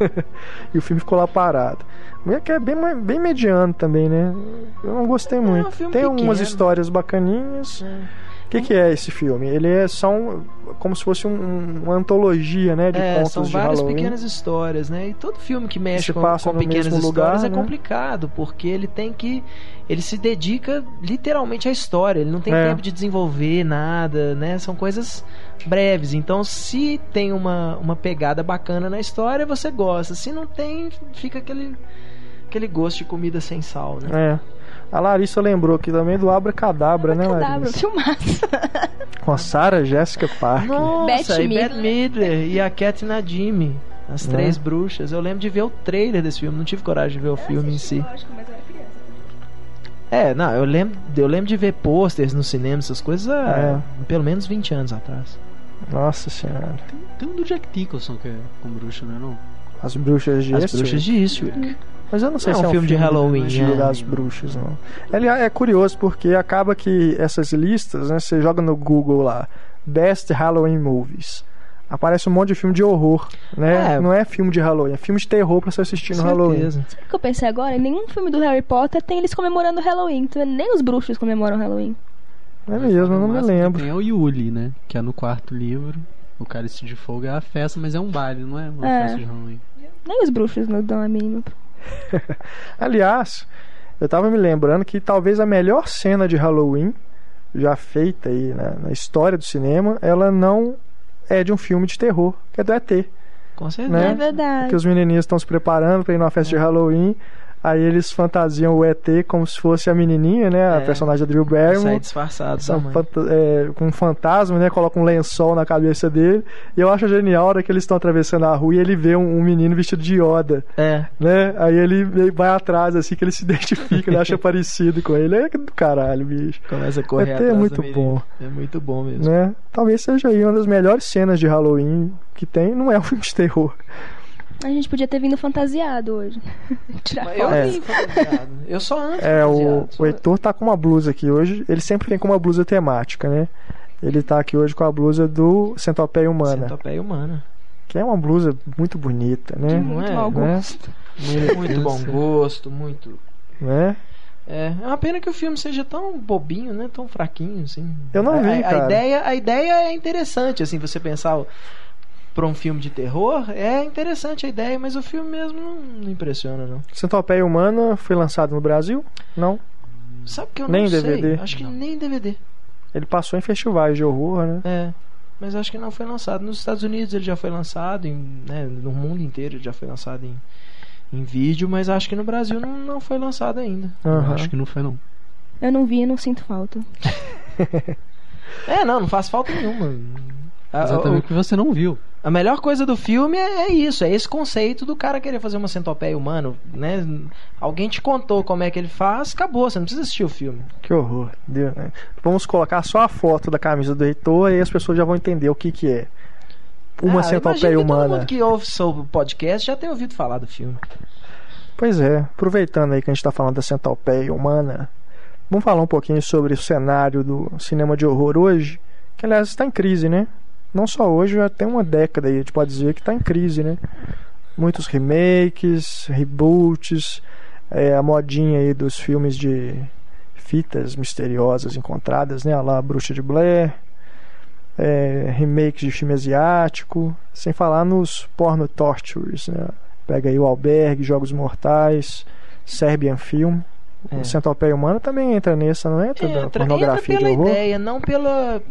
e o filme ficou lá parado. Mas é que é bem, bem mediano também, né? Eu não gostei muito. um filme Tem algumas histórias bacaninhas. É. O que, que é esse filme? Ele é só um, como se fosse um- uma antologia, né, de É, contos são várias pequenas histórias, né? E todo filme que mexe com, com pequenas histórias lugar, é né? complicado, porque ele tem que. Ele se dedica literalmente à história, ele não tem É. tempo de desenvolver nada, né? São coisas breves. Então, se tem uma, uma pegada bacana na história, você gosta. Se não tem, fica aquele, aquele gosto de comida sem sal, né? É. A Larissa lembrou aqui também do Abracadabra, né, Cadabra, Larissa? filmaço. Com a Sarah Jessica Parker. Nossa, Bette e Midler. Midler e a Cat Nadine. As Né? três bruxas. Eu lembro de ver o trailer desse filme, não tive coragem de ver o filme em si. Lógico, mas eu era. É, não, eu lembro, eu lembro de ver posters no cinema, essas coisas há É. pelo menos 20 anos atrás. Nossa senhora. Tem um do Jack Nicholson que é com bruxa, não é não? As bruxas de As Eastwick. bruxas de Eastwick. Mas eu não sei Não é se um é um filme de Halloween, Dia é. das Bruxas, não. Ele é curioso porque acaba que essas listas, né? Você joga no Google lá, Best Halloween Movies. Aparece um monte de filme de horror, né? É. Não é filme de Halloween, é filme de terror pra você assistir no Halloween. Certeza. Sabe o que eu pensei agora? Em nenhum filme do Harry Potter tem eles comemorando Halloween. Então, nem os bruxos comemoram Halloween. É mesmo, eu não me lembro. Tem é o Yuli, né? Que é no quarto livro. O Cálice de Fogo é a festa, mas é um baile, não é uma É. festa de Halloween. Nem os bruxos não dão a mínima. Aliás, eu tava me lembrando que talvez a melhor cena de Halloween já feita aí na, na história do cinema, ela não é de um filme de terror, que é do ET. Com certeza. Né? É verdade. Que os menininhos estão se preparando para ir numa festa de Halloween. Aí eles fantasiam o ET como se fosse a menininha, né? A É. personagem da Drew Sai Barrymore. disfarçado São também. fanta- é, com um fantasma, né? Coloca um lençol na cabeça dele. E eu acho genial a hora que eles estão atravessando a rua e ele vê um, um menino vestido de Yoda, É. né? Aí ele ele vai atrás, assim, que ele se identifica, ele acha parecido com ele. É do caralho, bicho. Começa a correr ET é muito bom. É muito bom mesmo. Né? Talvez seja aí uma das melhores cenas de Halloween que tem. Não é um filme de terror. A gente podia ter vindo fantasiado hoje. Tirar Mas eu. É. vim fantasiado. Eu só ando É, o, o Heitor tá com uma blusa aqui hoje. Ele sempre vem com uma blusa temática, né? Ele tá aqui hoje com a blusa do Centopeia Humana, Centopeia humana. que é uma blusa muito bonita, De né? muito é, mau né? gosto. Muito, muito bom gosto, muito. né? É, é uma pena que o filme seja tão bobinho, né? Tão fraquinho, assim. Eu não vi, a, a cara. ideia, a ideia é interessante, assim, você pensar pra um filme de terror, é interessante a ideia, mas o filme mesmo não, não impressiona, não. Centopeia Humana foi lançado no Brasil? Não. Sabe que eu Nem não sei? DVD? Acho que nem DVD. Ele passou em festivais de horror, né? É. Mas acho que não foi lançado. Nos Estados Unidos ele já foi lançado, em, né, no mundo inteiro ele já foi lançado em, em vídeo, mas acho que no Brasil não, não foi lançado ainda. Aham. Acho que não foi, não. Eu não vi e não sinto falta. É, não, não faz falta nenhuma. Exatamente o que você não viu. A melhor coisa do filme é, é isso, é esse conceito do cara querer fazer uma centopeia humana, né? Alguém te contou como é que ele faz, acabou, você não precisa assistir o filme. Que horror. Deus, né? Vamos colocar só a foto da camisa do Heitor e as pessoas já vão entender o que que é. Uma Ah, centopeia que Todo humana. mundo que ouve sobre o podcast já tem ouvido falar do filme. Pois é, aproveitando aí que a gente está falando da centopeia humana, vamos falar um pouquinho sobre o cenário do cinema de horror hoje, que aliás está em crise, né? Não só hoje, já tem uma década aí, a gente pode dizer que está em crise, né? Muitos remakes, reboots, é, a modinha aí dos filmes de fitas misteriosas encontradas, né? A lá Bruxa de Blair, é, remakes de filme asiático, sem falar nos porno tortures, né? Pega aí o Albergue, Jogos Mortais, Serbian Film. É. O Centopeia Humana também entra nessa, não entra? Entra, entra pornografia pela de horror? ideia, não pela.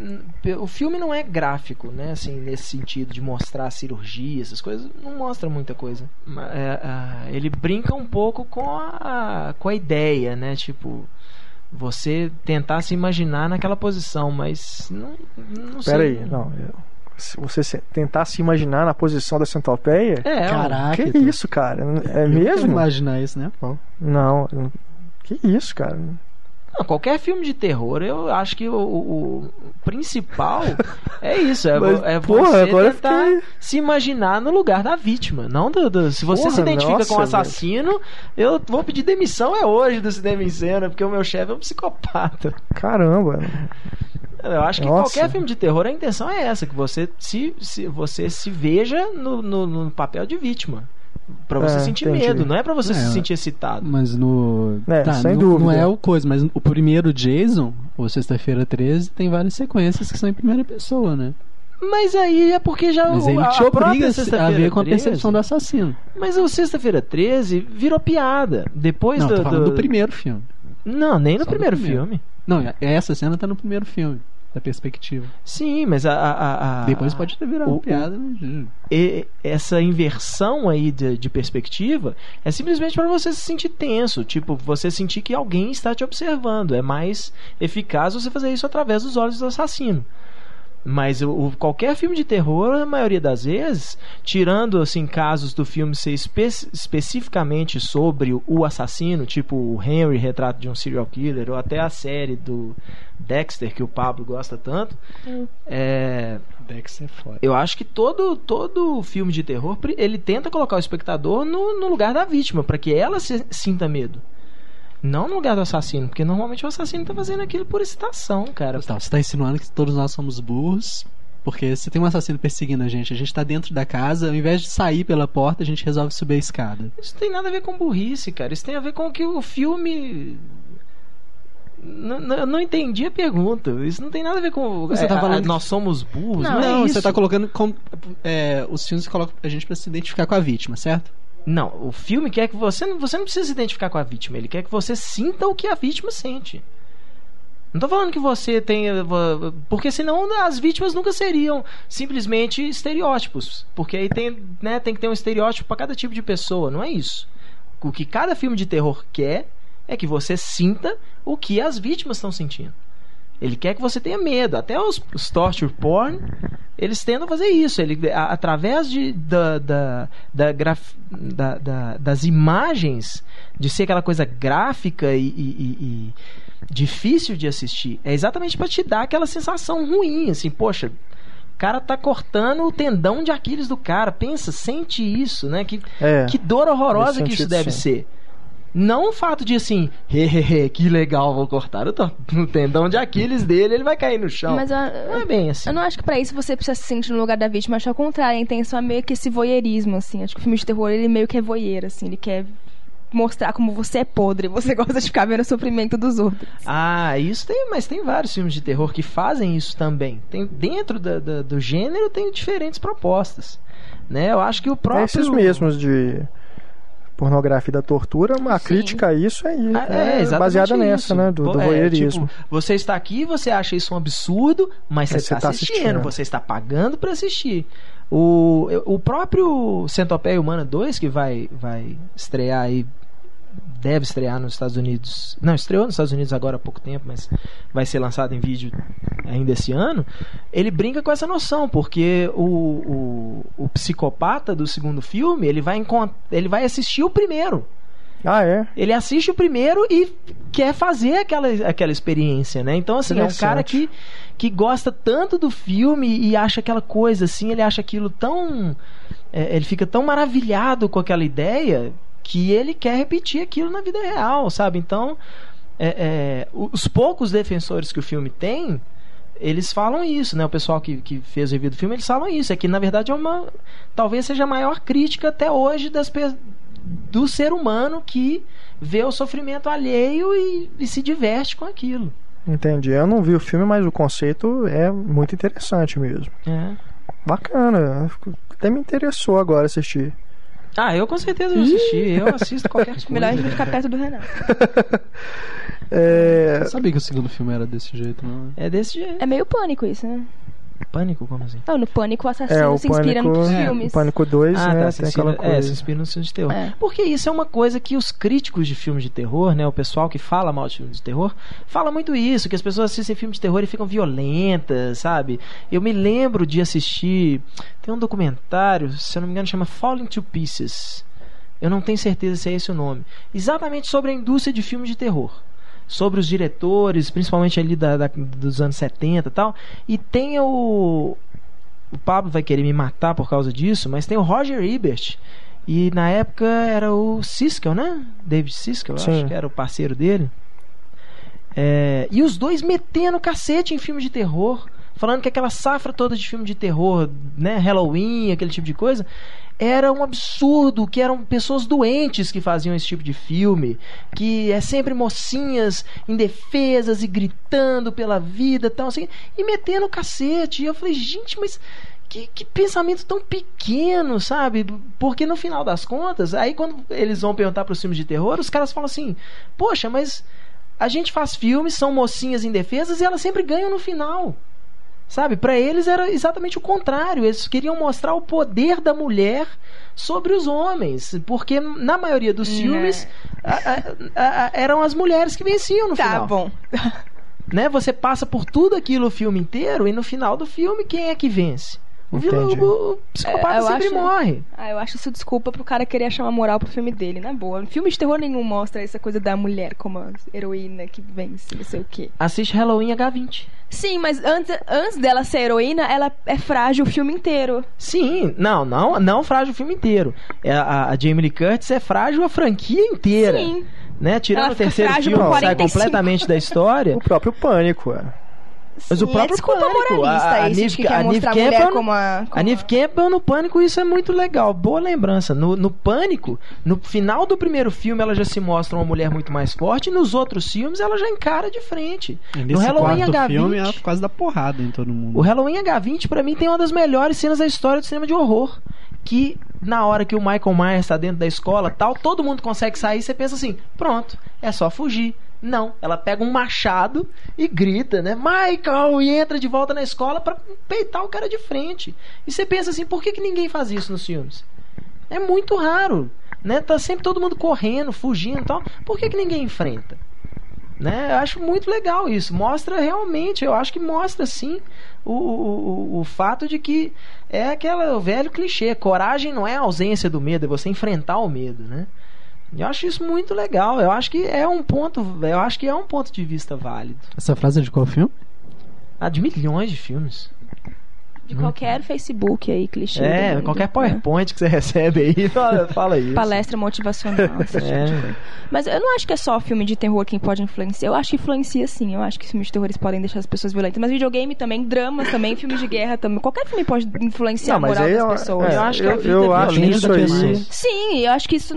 pe- O filme não é gráfico, né? Assim, nesse sentido de mostrar cirurgia, essas coisas, não mostra muita coisa. É, ah, ele brinca um pouco com a, com a ideia, né? Tipo, você tentar se imaginar naquela posição, mas não, não sei. Pera aí, não. eu- se você se- tentar se imaginar na posição da centopeia? É, Caraca. que Heitor. isso, cara? É Eu mesmo? imaginar isso, né? Pô. Não, que isso, cara? Não, qualquer filme de terror, eu acho que o, o- o principal é isso, é, Mas, é porra, você tentar fiquei- se imaginar no lugar da vítima, não do, do- se você Porra, se identifica nossa, com o assassino, eu vou pedir demissão é hoje do cinema em cena, porque o meu chefe é um psicopata. Caramba. Eu acho que Nossa. qualquer filme de terror a intenção é essa, que você se, se você se veja no, no- no papel de vítima. Pra você É, sentir entendi. medo, não é pra você É, se sentir excitado. Mas no. É, tá, sem não, dúvida. não é o coisa, mas o primeiro Jason, ou Sexta-feira 13, tem várias sequências que são em primeira pessoa, né? Mas aí é porque já Mas o- ele a- te a própria obriga a Sexta-feira ver com a 13 percepção do assassino. Mas o Sexta-feira 13 virou piada. Depois Não, do, tô falando do- do primeiro filme. Não, nem no Só primeiro, primeiro. filme. Não, essa cena tá no primeiro filme, da perspectiva. Sim, mas a. a- a- Depois pode ter virado o- piada. mas- e- essa inversão aí de, de perspectiva é simplesmente para você se sentir tenso, tipo, você sentir que alguém está te observando. É mais eficaz você fazer isso através dos olhos do assassino. Mas o, qualquer filme de terror, a maioria das vezes, tirando assim casos do filme ser espe- especificamente sobre o, assassino, tipo o Henry, retrato de um serial killer, ou até a série do Dexter que o Pablo gosta tanto, é, Dex é foda. eu acho que todo todo filme de terror ele tenta colocar o espectador no, no lugar da vítima, para que ela se, sinta medo. Não no lugar do assassino, porque normalmente o assassino tá fazendo aquilo por excitação, cara. Gustavo, você tá insinuando que todos nós somos burros? Porque se tem um assassino perseguindo a gente, a gente tá dentro da casa, ao invés de sair pela porta, a gente resolve subir a escada. Isso tem nada a ver com burrice, cara. Isso tem a ver com que o filme. N- n- Eu não entendi a pergunta. Isso não tem nada a ver com. Você é, tá a- falando- Nós somos burros. Não, Não, é você tá colocando. com- é, os filmes colocam a gente pra se identificar com a vítima, certo? Não, o filme quer que você. Você não precisa se identificar com a vítima. Ele quer que você sinta o que a vítima sente. Não tô falando que você tenha. Porque senão as vítimas nunca seriam simplesmente estereótipos. Porque aí tem, né, tem que ter um estereótipo para cada tipo de pessoa. Não é isso. O que cada filme de terror quer é que você sinta o que as vítimas estão sentindo. Ele quer que você tenha medo. Até os, os torture porn, eles tentam fazer isso. Ele, a- através de, da, da, da graf- da- da- das imagens, de ser aquela coisa gráfica e, e- e- difícil de assistir, é exatamente para te dar aquela sensação ruim. Assim, poxa, o cara tá cortando o tendão de Aquiles do cara. Pensa, sente isso, né? Que, É. que dor horrorosa que isso deve sim. ser. Não o fato de assim, hehehe, que legal, vou cortar o, tendão de Aquiles dele, ele vai cair no chão. Mas eu, Não é bem assim. eu não acho que pra isso você precisa se sentir no lugar da vítima. Acho ao contrário, a intenção é meio que esse voyeurismo, assim. Acho que o filme de terror, ele meio que é voyeur, assim. Ele quer mostrar como você é podre. Você gosta de ficar vendo o sofrimento dos outros. Ah, isso tem, mas tem vários filmes de terror que fazem isso também. Tem, dentro da- da- do gênero tem diferentes propostas. Né? Eu acho que o próprio. É esses mesmos de pornografia da tortura, a Sim. crítica a isso é, Ah, é exatamente baseada nessa, né? Do, do É, voyeurismo. tipo, você está aqui, você acha isso um absurdo, mas você Mas você está tá assistindo, assistindo. você está pagando para assistir. O, o próprio Centopeia Humana 2, que vai, vai estrear aí, deve estrear nos Estados Unidos. Não, estreou nos Estados Unidos agora há pouco tempo, mas vai ser lançado em vídeo ainda esse ano. Ele brinca com essa noção, porque o, o, o psicopata do segundo filme, ele vai, ele vai assistir o primeiro. Ah, é? Ele assiste o primeiro e quer fazer aquela, aquela experiência, né? Então, assim, é um cara que, que gosta tanto do filme e acha aquela coisa, assim, ele acha aquilo tão. é, ele fica tão maravilhado com aquela ideia que ele quer repetir aquilo na vida real, sabe? Então, é, é, os poucos defensores que o filme tem. Eles falam isso, né? O pessoal que, que fez o review do filme, eles falam isso. É que, na verdade, é uma. Talvez seja a maior crítica até hoje das do ser humano que vê o sofrimento alheio e, e se diverte com aquilo. Entendi. Eu não vi o filme, mas o conceito é muito interessante mesmo. É. Bacana. Até me interessou agora assistir. Ah, eu com certeza vou assistir. Eu assisto qualquer coisa. Melhor a gente ficar perto do Renato. É, Eu sabia que o segundo filme era desse jeito, não. É desse jeito. É meio pânico isso, né? Pânico, como assim? Não, no pânico o assassino é o se inspira Pânico, nos é, filmes. o Pânico 2, Ah, né? tá. Se aquela inspira, é, se coisa. inspira no filme de terror. É. Porque isso é uma coisa que os críticos de filmes de terror, né? O pessoal que fala mal de filmes de terror, fala muito isso, que as pessoas assistem filmes de terror e ficam violentas, sabe? Eu me lembro de assistir. Tem um documentário, se eu não me engano, chama Falling to Pieces. Eu não tenho certeza se é esse o nome. Exatamente sobre a indústria de filmes de terror. Sobre os diretores, principalmente ali da, da- dos anos 70 e tal. E tem o. O Pablo vai querer me matar por causa disso, mas tem o Roger Ebert. E na época era o Siskel, né? David Siskel, acho que era o parceiro dele. É, e os dois metendo cacete em filmes de terror. Falando que aquela safra toda de filme de terror, né? Halloween, aquele tipo de coisa, era um absurdo, que eram pessoas doentes que faziam esse tipo de filme, que é sempre mocinhas indefesas e gritando pela vida, tal assim, e metendo cacete. E eu falei, gente, mas que, que pensamento tão pequeno, sabe? Porque no final das contas, aí quando eles vão perguntar para os filmes de terror, os caras falam assim: "Poxa, mas a gente faz filmes, são mocinhas indefesas e elas sempre ganham no final". Sabe? Para eles era exatamente o contrário. Eles queriam mostrar o poder da mulher sobre os homens, porque na maioria dos Né. filmes a- a- a- eram as mulheres que venciam no Tá final. bom. né? Você passa por tudo aquilo o filme inteiro e no final do filme quem é que vence? O, vilão, o, psicopata É, eu sempre acho- morre. Ah, eu acho isso desculpa pro cara querer achar uma moral pro filme dele, na boa. Filme de terror nenhum mostra essa coisa da mulher como a heroína que vence, não sei o quê. Assiste Halloween H20. Sim, mas antes, antes dela ser heroína, ela é frágil o filme inteiro. Sim, não, não, não frágil o filme inteiro. É, a, a Jamie Lee Curtis é frágil a franquia inteira. Sim. Né? Tirando o terceiro filme, sai 45. completamente da história. O próprio Pânico, é. Mas o Sim, próprio é desculpa Pânico, moralista a- a isso, Neve- que quer a Neve Campbell mulher não- como a... A Neve Campbell no Pânico, isso é muito legal. Boa lembrança. No, no Pânico, no final do primeiro filme, ela já se mostra uma mulher muito mais forte. E nos outros filmes, ela já encara de frente. E No Halloween quarto H20, filme, ela quase dá porrada em todo mundo. o Halloween H20, pra mim, tem uma das melhores cenas da história do cinema de horror. Que na hora que o Michael Myers tá dentro da escola tal, todo mundo consegue sair. Você pensa assim: pronto, é só fugir. Não, ela pega um machado e grita, né? Michael! E entra de volta na escola pra peitar o cara de frente. E você pensa assim: por que, que ninguém faz isso nos filmes? É muito raro, né? Tá sempre todo mundo correndo, fugindo e tal. Por que, que ninguém enfrenta? Né? Eu acho muito legal isso. Mostra realmente, eu acho que mostra sim o, o, o, fato de que é aquele o velho clichê. Coragem não é a ausência do medo, é você enfrentar o medo, né? Eu acho isso muito legal. Eu acho que é um ponto, eu acho que é um ponto de vista válido. Essa frase é de qual filme? Ah, de milhões de filmes. De qualquer Facebook aí, clichê. É, mundo, qualquer né? PowerPoint que você recebe aí, fala, fala isso. Palestra motivacional. tipo É. Mas eu não acho que é só filme de terror quem pode influenciar. Eu acho que influencia sim. Eu acho que filmes de terror eles podem deixar as pessoas violentas. Mas videogame também, dramas também, filmes de guerra também. Qualquer filme pode influenciar Não, mas a moral aí das eu- pessoas. é, eu acho que a eu- vida eu é acho isso aí- pessoas. Sim, eu acho que isso.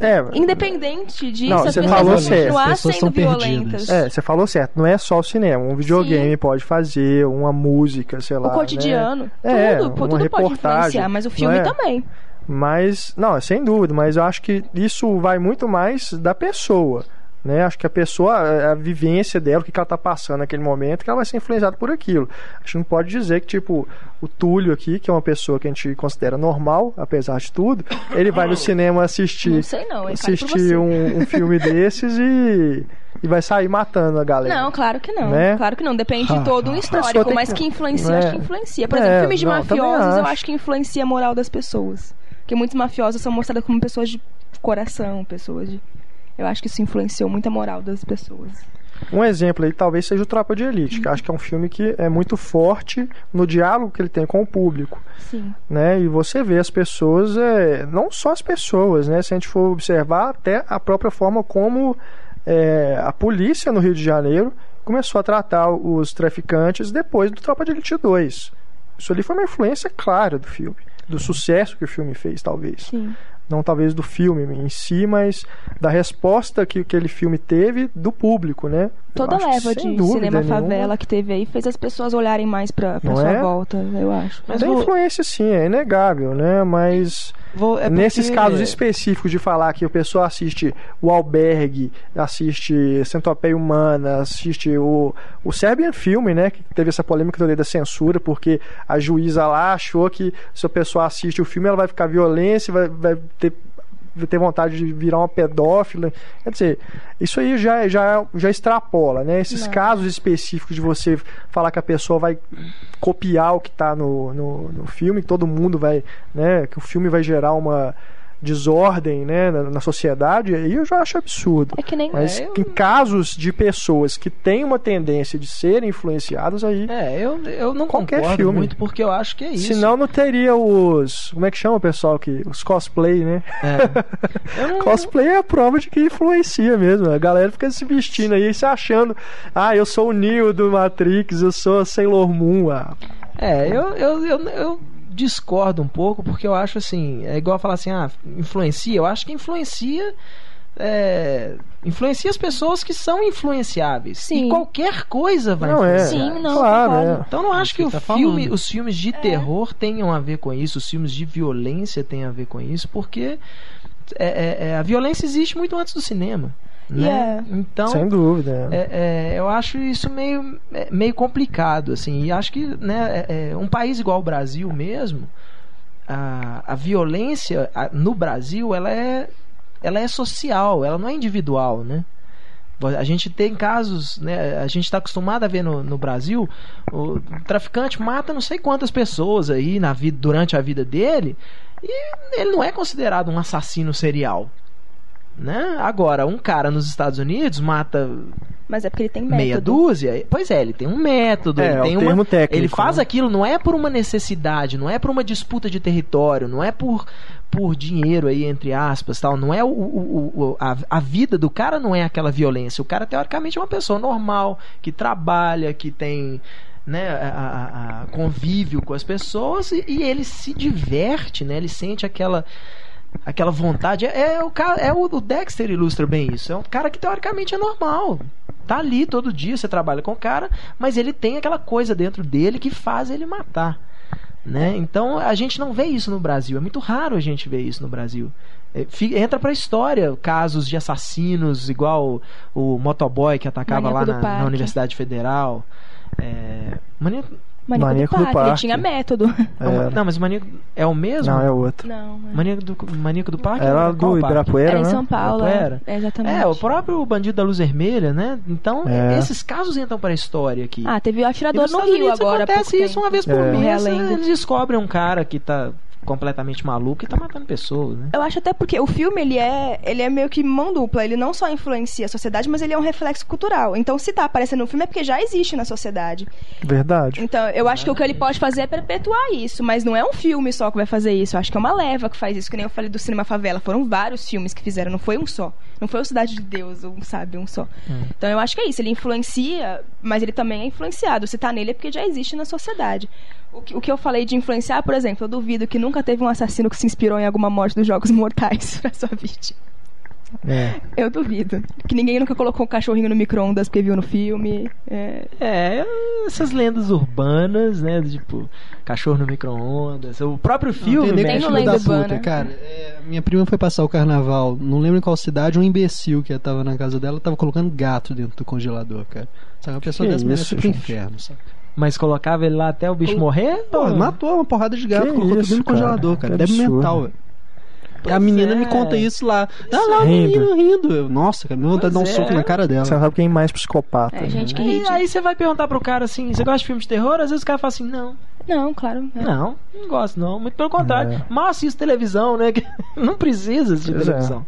É, Independente disso, Não, as você pessoas falou vão certo. continuar As pessoas sendo violentas. É, você falou certo, não é só o cinema. Um videogame pode fazer, uma música, sei lá. O cotidiano, né? É, tudo, uma tudo pode influenciar, mas o filme é? também. Mas, não, é sem dúvida, mas eu acho que isso vai muito mais da pessoa. Né? Acho que a pessoa, a, vivência dela, o que ela tá passando naquele momento, que ela vai ser influenciada por aquilo. A gente não pode dizer que, tipo, o Túlio aqui, que é uma pessoa que a gente considera normal, apesar de tudo, ele vai no cinema assistir, Não não, você. assistir um, um filme desses e, e vai sair matando a galera. Não, claro que não. Né? Claro que não. Depende de todo um histórico, mas que- influencia, É. acho que influencia. Por É, exemplo, filmes de não, mafiosos, eu acho. acho que influencia a moral das pessoas. Porque muitos mafiosos são mostrados como pessoas de coração, pessoas de. Eu acho que isso influenciou muito a moral das pessoas. Um exemplo aí talvez seja o Tropa de Elite, que acho que é um filme que é muito forte no diálogo que ele tem com o público. Sim. né? E você vê as pessoas, é, não só as pessoas, né? Se a gente for observar até a própria forma como é, a polícia no Rio de Janeiro começou a tratar os traficantes depois do Tropa de Elite 2. Isso ali foi uma influência clara do filme, do sucesso que o filme fez, talvez. Sim. Não talvez do filme em si, mas da resposta que aquele filme teve do público, né? Toda leva de cinema nenhuma, favela que teve aí fez as pessoas olharem mais pra, pra Não sua é? volta, eu acho. Mas Tem vou- influência sim, é inegável, né? Mas Vou- é Nesses porque- casos específicos de falar que o pessoal assiste o Albergue, assiste Centopeia Humana, assiste o, o Serbian Filme, né? Que teve essa polêmica da censura, porque a juíza lá achou que se o pessoal assiste o filme, ela vai ficar violência, vai, vai ter vai ter vontade de virar uma pedófila. Quer dizer, isso aí já, já, já extrapola, né? Esses Não. casos específicos de você falar que a pessoa vai copiar o que está no, no, no filme, que todo mundo vai, né? Que o filme vai gerar uma desordem, né? Na, na sociedade, aí eu já acho absurdo. É que nem. Mas É, eu- em casos de pessoas que têm uma tendência de serem influenciadas, aí. É, eu, eu não Qualquer concordo filme. muito porque eu acho que é isso. Senão não teria os. Como é que chama o pessoal que Os cosplay, né? É. Não- Cosplay é a prova de que influencia mesmo. A galera fica se vestindo aí, se achando. Ah, eu sou o Neo do Matrix, eu sou a Sailor Moon. Ah, É, eu, eu, eu, eu discordo um pouco, porque eu acho assim, é igual falar assim, ah, influencia, eu acho que influencia. é, influencia as pessoas que são influenciáveis. Sim. E qualquer coisa vai Não é. influenciar. Sim, não, claro, é. Então não acho que, que o tá filme, falando. os filmes de terror tenham a ver com isso, os filmes de violência tenham a ver com isso, porque é, é, é, a violência existe muito antes do cinema. Né? Yeah. Então, Sem dúvida. é, é, eu acho isso meio, é, meio complicado, assim, e acho que né, é, é, um país igual o Brasil mesmo, a, a violência a- no Brasil, ela é, ela é social, ela não é individual, né? A gente tem casos, né? A gente está acostumado a ver no, no Brasil, o traficante mata não sei quantas pessoas aí na vida, durante a vida dele, e ele não é considerado um assassino serial. Né? Agora, um cara nos Estados Unidos mata Mas é porque ele tem método. meia dúzia. Pois é, ele tem um método, É, ele é o tem termo uma técnico, ele faz né? aquilo não é por uma necessidade, não é por uma disputa de território, não é por por dinheiro aí entre aspas, tal, não é o, o- o- a, a vida do cara não é aquela violência. O cara teoricamente é uma pessoa normal, que trabalha, que tem né, a, a- a convívio com as pessoas e, e ele se diverte, né? Ele sente aquela aquela vontade. É, é o cara, é o, o Dexter ilustra bem isso. É um cara que teoricamente é normal. Tá ali todo dia, você trabalha com o cara, mas ele tem aquela coisa dentro dele que faz ele matar. Né? Então a gente não vê isso no Brasil. É muito raro a gente ver isso no Brasil. É, entra pra história casos de assassinos, igual o, o motoboy que atacava Maníaco lá na, na Universidade Federal. É, maníaco- Maníaco, Maníaco do do parque, ele Parque. tinha método. Era. Não, mas o maníaco é o mesmo? Não, é outro. Não, é. Maníaco do, maníaco do Parque? Era qual do? Ibirapuera, Era em né? São Paulo. Ibirapuera? É, exatamente. É, o próprio bandido da luz vermelha, né? Então, É. esses casos entram para a história aqui. Ah, teve o atirador no Estados Rio Unidos agora. acontece isso tempo. uma vez por É. mês. Né? Eles descobrem um cara que tá completamente maluco e tá matando pessoas, né? Eu acho até porque o filme, ele é, ele é meio que mão dupla. Ele não só influencia a sociedade, mas ele é um reflexo cultural. Então, se tá aparecendo no filme é porque já existe na sociedade. Verdade. Então, eu acho que o que ele pode fazer é perpetuar isso. Mas não é um filme só que vai fazer isso. Eu acho que é uma leva que faz isso. Que nem eu falei do Cinema Favela. Foram vários filmes que fizeram. Não foi um só. Não foi o Cidade de Deus, um, sabe? Um só. Então, eu acho que é isso. Ele influencia, mas ele também é influenciado. Se tá nele é porque já existe na sociedade. O que, o que eu falei de influenciar, por exemplo, eu duvido que nunca teve um assassino que se inspirou em alguma morte dos Jogos Mortais pra sua vítima. É. Eu duvido. Que ninguém nunca colocou um cachorrinho no micro-ondas porque viu no filme. É, É, essas lendas urbanas, né? Tipo, cachorro no micro-ondas. O próprio filme Não, tem no filho Lenda da puta, cara. É, minha prima foi passar o carnaval, não lembro em qual cidade, um imbecil que tava na casa dela tava colocando gato dentro do congelador, cara. Sabe, uma pessoa Que dessa merece isso, ir pro gente? inferno, sabe? Mas colocava ele lá até o bicho morrer? Pô, ou- matou uma porrada de gato, Que colocou tudo isso, dentro do cara? congelador, cara. Que Deve mental, velho. Pois a menina é. me conta isso lá. Ah, lá, o Rindo. menino rindo. Eu, Nossa, cara, me dá vontade de dar um Pois soco é. na cara dela. Você sabe quem é mais psicopata. é né? gente que Aí, ri de- aí você vai perguntar pro cara assim: você gosta de filme de terror? Às vezes o cara fala assim: não. Não, claro. é. Não, não gosto não. Muito pelo contrário. É. Mal assisto televisão, né? Que não precisa assistir Pois é. televisão.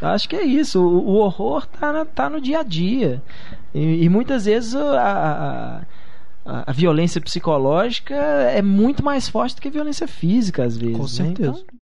Eu acho que é isso. O, o horror tá, na- tá no dia a dia. E, e muitas vezes o- a, a, a- a violência psicológica é muito mais forte do que a violência física, às vezes. Com né? certeza. Então,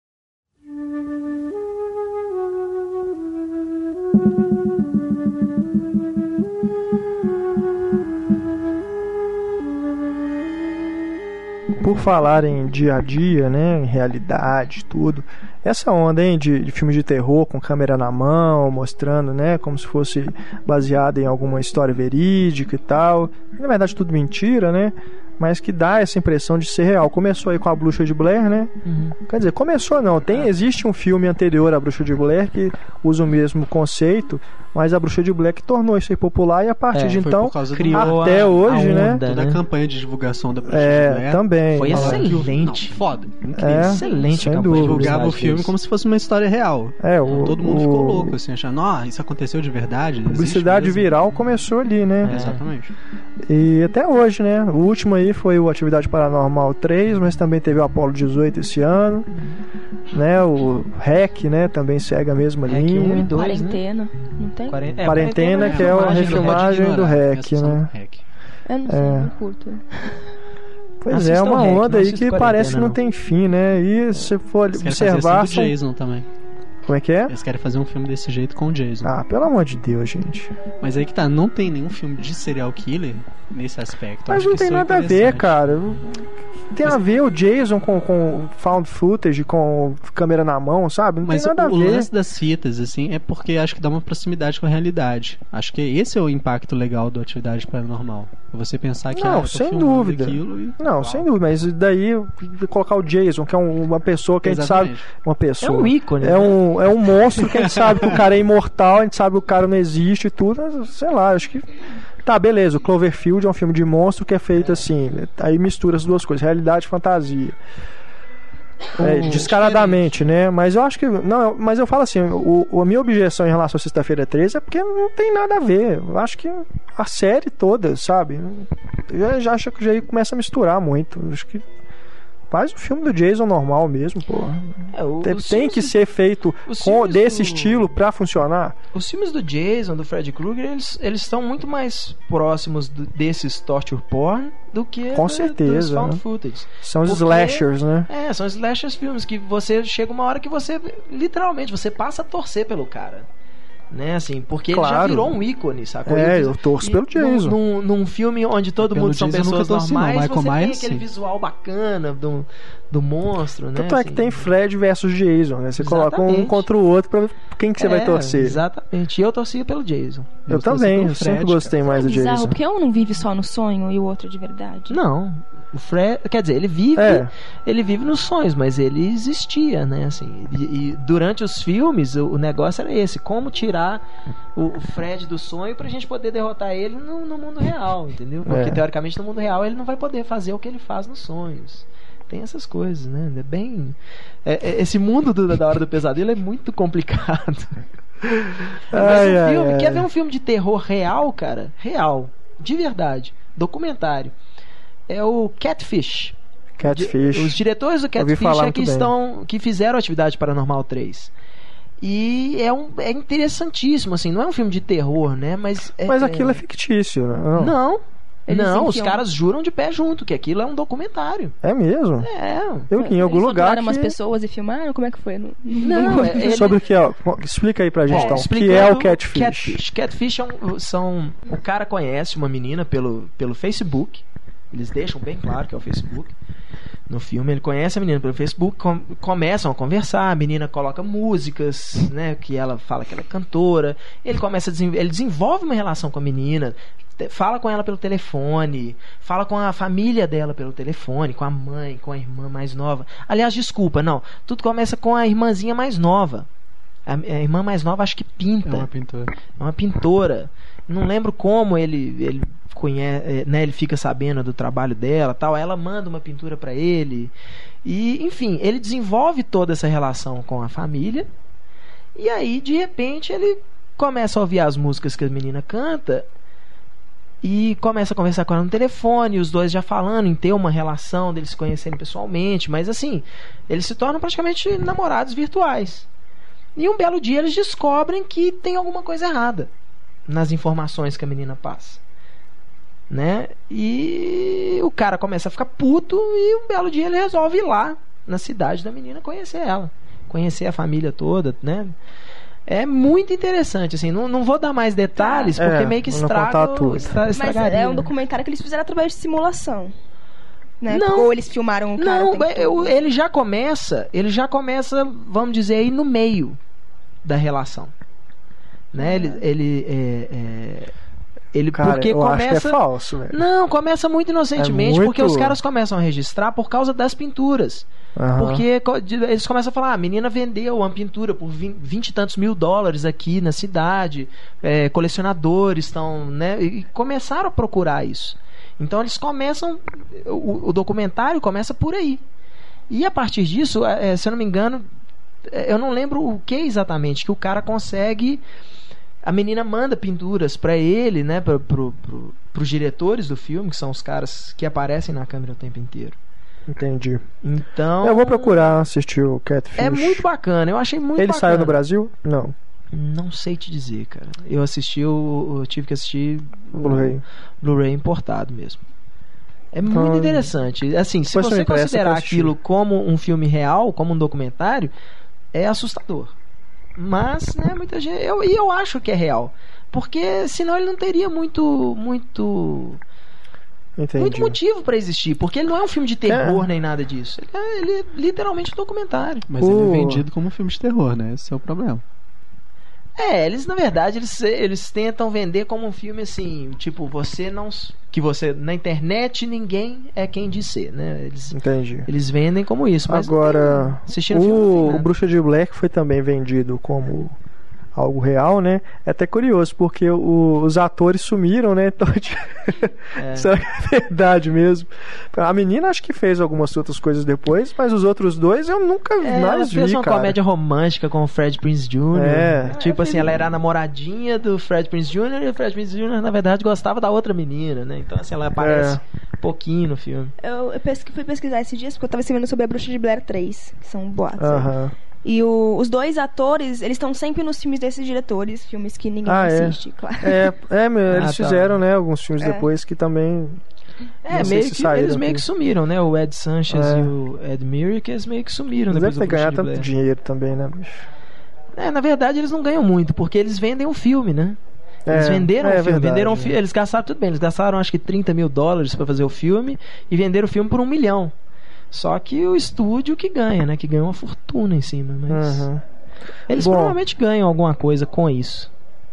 Por falar em dia a dia, né, em realidade, tudo. Essa onda, hein, de, de filmes de terror com câmera na mão, mostrando, né, como se fosse baseado em alguma história verídica e tal. Na verdade, tudo mentira, né? Mas que dá essa impressão de ser real. Começou aí com a Bruxa de Blair, né? uhum. Quer dizer, começou não. Tem, existe um filme anterior à Bruxa de Blair que usa o mesmo conceito, mas a Bruxa de Blair que tornou isso aí popular e a partir É, de então criou até a, hoje, a né? onda, toda né? a campanha de divulgação da Bruxa é, de Blair. também. Foi excelente. Não, foda. Incrível. É, Excelente sem de dúvida. Divulgava o filme como se fosse uma história real. É, o, Todo mundo o- ficou louco, assim, achando, ó, isso aconteceu de verdade. Publicidade mesmo." viral começou ali, né? É. Exatamente. E até hoje, né? O último aí foi o Atividade Paranormal 3, mas também teve o Apollo 18 esse ano. Né? O REC, né? Também segue a mesma REC linha. 1 e 2, né? Quarentena. Não tem? Quaren- é, Quarentena, que é a refilmagem Rod do REC, né? REC. Eu não sei, É. não curto. Pois é, Assista o uma REC, onda aí que Quarentena, parece que não não. tem fim, né? E se for Eles observar. assim são- Jason também. Como é que é? Eles querem fazer um filme desse jeito com o Jason. Ah, pelo amor de Deus, gente. Mas aí que tá, não tem nenhum filme de serial killer nesse aspecto. Mas Acho não que tem é nada a ver, cara. Tem a ver o Jason com, com found footage, com câmera na mão, sabe? Não Mas tem nada o, a o ver. lance das fitas, assim, é porque acho que dá uma proximidade com a realidade. Acho que esse é o impacto legal da atividade paranormal. É Você pensar que Não, ah, sem dúvida. aquilo e- Não, Uau. sem dúvida, mas daí colocar o Jason, que é um- uma pessoa que a gente sabe. Exatamente. Uma É pessoa. um ícone. É né? um, é um monstro que a gente sabe que o cara é imortal, a gente sabe que o cara não existe e tudo, mas, sei lá, acho que. Tá, beleza, o Cloverfield é um filme de monstro que é feito assim, aí mistura as duas coisas, realidade e fantasia. É, o- descaradamente, né? Mas eu acho que. Não, mas eu falo assim: o, a minha objeção em relação a Sexta-feira 13 é porque não tem nada a ver. Eu acho que a série toda, sabe? Eu já, já acho que já começa a misturar muito. Eu acho que. Faz o filme do Jason normal mesmo, pô. É, o- Tem, tem que do- ser feito com, desse do- estilo pra funcionar. Os filmes do Jason, do Freddy Krueger, eles, eles estão muito mais próximos do- desses torture porn do que Com do- certeza, found né? footage. São os Porque- slashers, né? É, são slashers filmes que você chega uma hora que você literalmente você passa a torcer pelo cara. Né, assim, porque ele já Claro. virou um ícone, sacou? É, E- eu torço e pelo Jason. Num, num, filme onde todo Pelo mundo são Jason eu pessoas torci, não. normais, Michael você tem Myers, aquele sim. visual bacana do, do monstro, né? Tanto é que assim. tem Fred versus Jason, né? Você coloca um Exatamente. contra o outro pra ver quem que você vai É, torcer. Exatamente. E eu torcia pelo Jason. Eu Eu torci também, eu sempre gostei mais do Bizarro, Jason. porque um não vive só no sonho e o outro de verdade. Não. O Fred, quer dizer, ele vive, É. ele vive nos sonhos, mas ele existia, né? Assim, e, e durante os filmes o, o negócio era esse: como tirar o, o Fred do sonho pra gente poder derrotar ele no, no mundo real, entendeu? Porque É. teoricamente no mundo real ele não vai poder fazer o que ele faz nos sonhos. Tem essas coisas, né? É bem. é- é- esse mundo do- da hora do pesadelo é muito complicado. Mas Ai, um ai, filme, ai. quer ver um filme de terror real, cara? Real. De verdade. Documentário. É o Catfish. Catfish. Os diretores do Catfish é que muito bem. estão que fizeram Atividade Paranormal 3. E é um é interessantíssimo assim, não é um filme de terror, né, mas Mas aquilo é fictício, né? Não. Não. Eles não, os enfiam- caras juram de pé junto que aquilo é um documentário. É mesmo? É. Eu li em algum Eles lugar torturaram umas que... pessoas e filmaram? Como é que foi? Não, Não, é- ele- Sobre o que é? Explica aí pra gente, Bom, então. O que é o Catfish? Catfish, Catfish é um- são. O cara conhece uma menina pelo, pelo Facebook. Eles deixam bem claro que é o Facebook. No filme, ele conhece a menina pelo Facebook, com- começam a conversar, a menina coloca músicas, né? Que ela fala que ela é cantora. Ele começa ele desenvolve uma relação com a menina, fala com ela pelo telefone, fala com a família dela pelo telefone, com a mãe, com a irmã mais nova. Aliás, desculpa, não. Tudo começa com a irmãzinha mais nova. A, a irmã mais nova acho que pinta. É uma pintura. É uma pintora. Não lembro como ele ele conhece, né, ele fica sabendo do trabalho dela, tal. Ela manda uma pintura pra ele. E, enfim, ele desenvolve toda essa relação com a família. E aí, de repente, ele começa a ouvir as músicas que a menina canta e começa a conversar com ela no telefone, os dois já falando em ter uma relação, deles se conhecerem pessoalmente, mas assim, eles se tornam praticamente namorados virtuais. E um belo dia eles descobrem que tem alguma coisa errada nas informações que a menina passa. Né? E o cara começa a ficar puto e um belo dia ele resolve ir lá na cidade da menina conhecer ela, conhecer a família toda, né? É muito interessante, assim, não, não vou dar mais detalhes, É, porque meio que estraga, estra- Mas estragaria. é um documentário que eles fizeram através de simulação. Né? Não. Ou eles filmaram o cara. Não, eu- ele já começa, ele já começa, vamos dizer aí, no meio da relação. Né? Ele, ele, é, é, ele Cara, porque acho começa. que é falso, velho. Não, começa muito inocentemente, É muito- porque os caras começam a registrar por causa das pinturas. Aham. Porque eles começam a falar, ah, a menina vendeu uma pintura por vin- vinte e tantos mil dólares aqui na cidade, é, colecionadores estão, né? E começaram a procurar isso. Então eles começam, o, o documentário começa por aí. E a partir disso, é, se eu não me engano, é, eu não lembro o que exatamente, que o cara consegue. A menina manda pinturas pra ele, né? Pro, pro, pro, pros diretores do filme, que são os caras que aparecem na câmera o tempo inteiro. Entendi. Então. Eu vou procurar assistir o Catfish. É muito bacana, eu achei muito Ele bacana. saiu no Brasil? Não. Não sei te dizer, cara. Eu assisti, o, eu tive que assistir Blu-ray. Blu-ray importado mesmo. É Então, muito interessante. Assim, se você considerar aquilo como um filme real, como um documentário, é assustador. Mas, né, muita gente. Eu, e eu acho que é real. Porque senão ele não teria muito. muito. Entendi. muito motivo pra existir. Porque ele não é um filme de terror É. nem nada disso. Ele é, ele é literalmente um documentário. Mas ele O- é vendido como um filme de terror, né? Esse é o problema. É, eles na verdade eles, eles tentam vender como um filme assim, tipo, você não que você na internet ninguém é quem diz ser, né? Eles, Entendi. eles vendem como isso, mas Agora, assistindo o filme tem o. Bruxa de Black foi também vendido como algo real, né? É até curioso, porque o- os atores sumiram, né? Então, É. será que é verdade mesmo? A menina acho que fez algumas outras coisas depois, mas os outros dois eu nunca É, mais fez vi, uma cara. comédia romântica com o Fred Prince Jr. É. Tipo assim, ela era a namoradinha do Fred Prince Jr. e o Fred Prince Jr. na verdade gostava da outra menina, né? Então assim, ela aparece É. pouquinho no filme. Eu, eu pesqui- fui pesquisar esses dias porque eu tava escrevendo sobre a Bruxa de Blair 3, que são boatos. aí. Aham. E o- os dois atores, eles estão sempre nos filmes desses diretores, filmes que ninguém Ah, é? assiste, claro. É, é, meu, Ah, eles tá. fizeram, né, alguns filmes É. depois que também. É, meio que saíram eles meio que sumiram, né? O Ed Sanchez É. e o Ed Murick, eles meio que sumiram Não depois deve ter ganhado tanto Blair. dinheiro também, né, bicho? É, na verdade eles não ganham muito, porque eles vendem um filme, né? Eles É, venderam é o filme, verdade, venderam o filme, eles gastaram tudo bem, eles gastaram acho que 30 mil dólares pra fazer o filme e venderam o filme por um milhão. Só que o estúdio que ganha, né? Que ganha uma fortuna em cima, mas Uhum. eles Bom. provavelmente ganham alguma coisa com isso.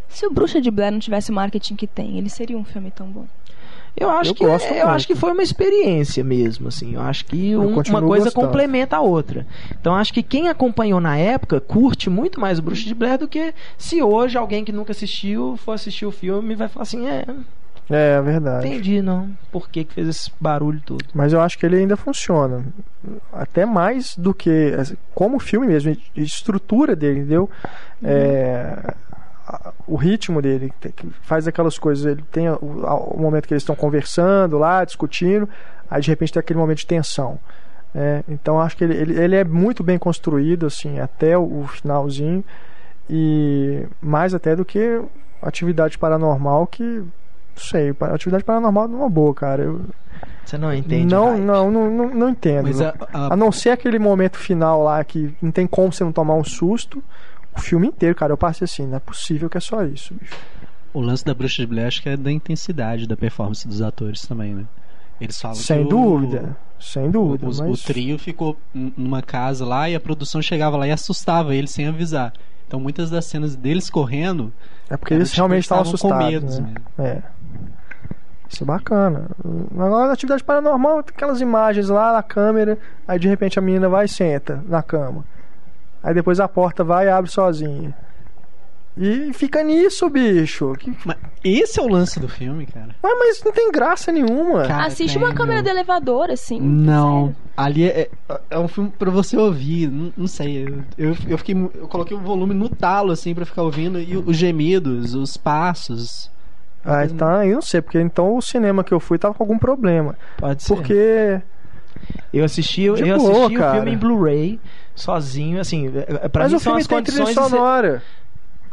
Se o Bruxa de Blair não tivesse o marketing que tem, ele seria um filme tão bom. Eu acho Eu que gosto eu acho que foi uma experiência mesmo, assim. Eu acho que Eu um- uma coisa gostando. complementa a outra. Então acho que quem acompanhou na época curte muito mais o Bruxa de Blair do que se hoje alguém que nunca assistiu for assistir o filme e vai falar assim, é, É, é verdade. entendi não, por que que fez esse barulho todo. Mas eu acho que ele ainda funciona. Até mais do que. Como filme mesmo, a estrutura dele, entendeu? É, a- o ritmo dele, que faz aquelas coisas. Ele tem o, o momento que eles estão conversando lá, discutindo, aí de repente tem aquele momento de tensão. né? então acho que ele, ele, ele é muito bem construído, assim, até o finalzinho. E mais até do que atividade paranormal que. Não sei, atividade paranormal é uma boa, cara. Eu, Você não entende? não, não, não, não, não entendo. Mas a, a- A não ser aquele momento final lá que não tem como você não tomar um susto. O filme inteiro, cara, eu passei assim, não é possível que é só isso, bicho. o lance da Bruxa de Blair acho que é da intensidade da performance dos atores também, né? Eles falam Sem que o- dúvida, sem dúvida. os- mas... O trio ficou numa casa lá e a produção chegava lá e assustava eles sem avisar. Então muitas das cenas deles correndo. É porque eles tipo, realmente eles estavam estavam com assustados. medo né? É. Isso é bacana. Agora, na atividade paranormal, tem aquelas imagens lá na câmera, aí de repente a menina vai e senta na cama. Aí depois a porta vai e abre sozinha. E fica nisso, bicho. Que... Mas esse é o lance do filme, cara. Mas, mas não tem graça nenhuma. Cara, Assiste tem, uma câmera meu. do elevador, assim. Não, sério. ali é, é- um filme pra você ouvir. Não, não sei, eu, eu, fiquei, eu coloquei o volume no talo assim pra ficar ouvindo e os gemidos, os passos. Ah, então, eu não sei, porque então o cinema que eu fui tava com algum problema. Pode ser. Porque. Eu assisti, eu assisti boa, o cara. filme em Blu-ray, sozinho, assim, é- é- pra mas mim o são filme as tem trilha condições de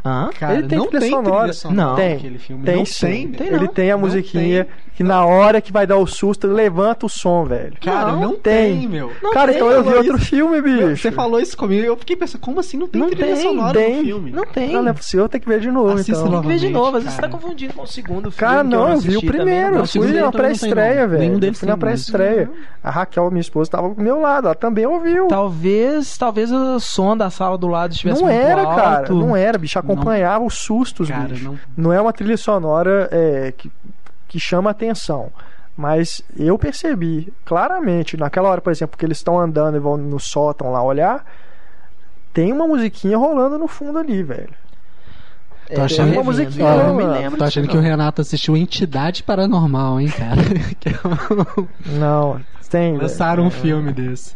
Hã? Cara, Ele tem não trilha tem sonora. trilha sonora Não. Tem, naquele filme. Tem não sim. tem. Tem Ele não. tem a Não musiquinha tem. que na hora que vai dar o susto, levanta o som, velho. Cara, não, tem. tem, meu. Cara, então eu vi outro isso. filme, bicho. Você falou isso comigo eu fiquei pensando, como assim não tem Não trilha tem, sonora tem. no filme? Não tem. Não, não é possível, eu tenho que ver de novo, Assista então. Tem que ver de novo, às vezes você tá confundindo com o segundo filme. Cara, não, eu vi o primeiro. não Eu fui na não tem, pré-estreia, não. velho. Nenhum Eu fui na tem, mas- pré-estreia. A Raquel, minha esposa, tava do meu lado. Ela também ouviu. Talvez, talvez o som da sala do lado estivesse Não era, cara. Não era, bicho. Acompanhava os sustos, Cara, bicho. não. Não é uma trilha sonora é, que, que chama atenção. Mas eu percebi claramente, naquela hora, por exemplo, que eles estão andando e vão no sótão lá olhar, tem uma musiquinha rolando no fundo ali, velho. É, Tô achando- Uma musiquinha, eu não me lembro Tô achando que não. o Renato assistiu Entidade Paranormal, hein, cara? É Não, tem. velho. Lançaram um filme desse.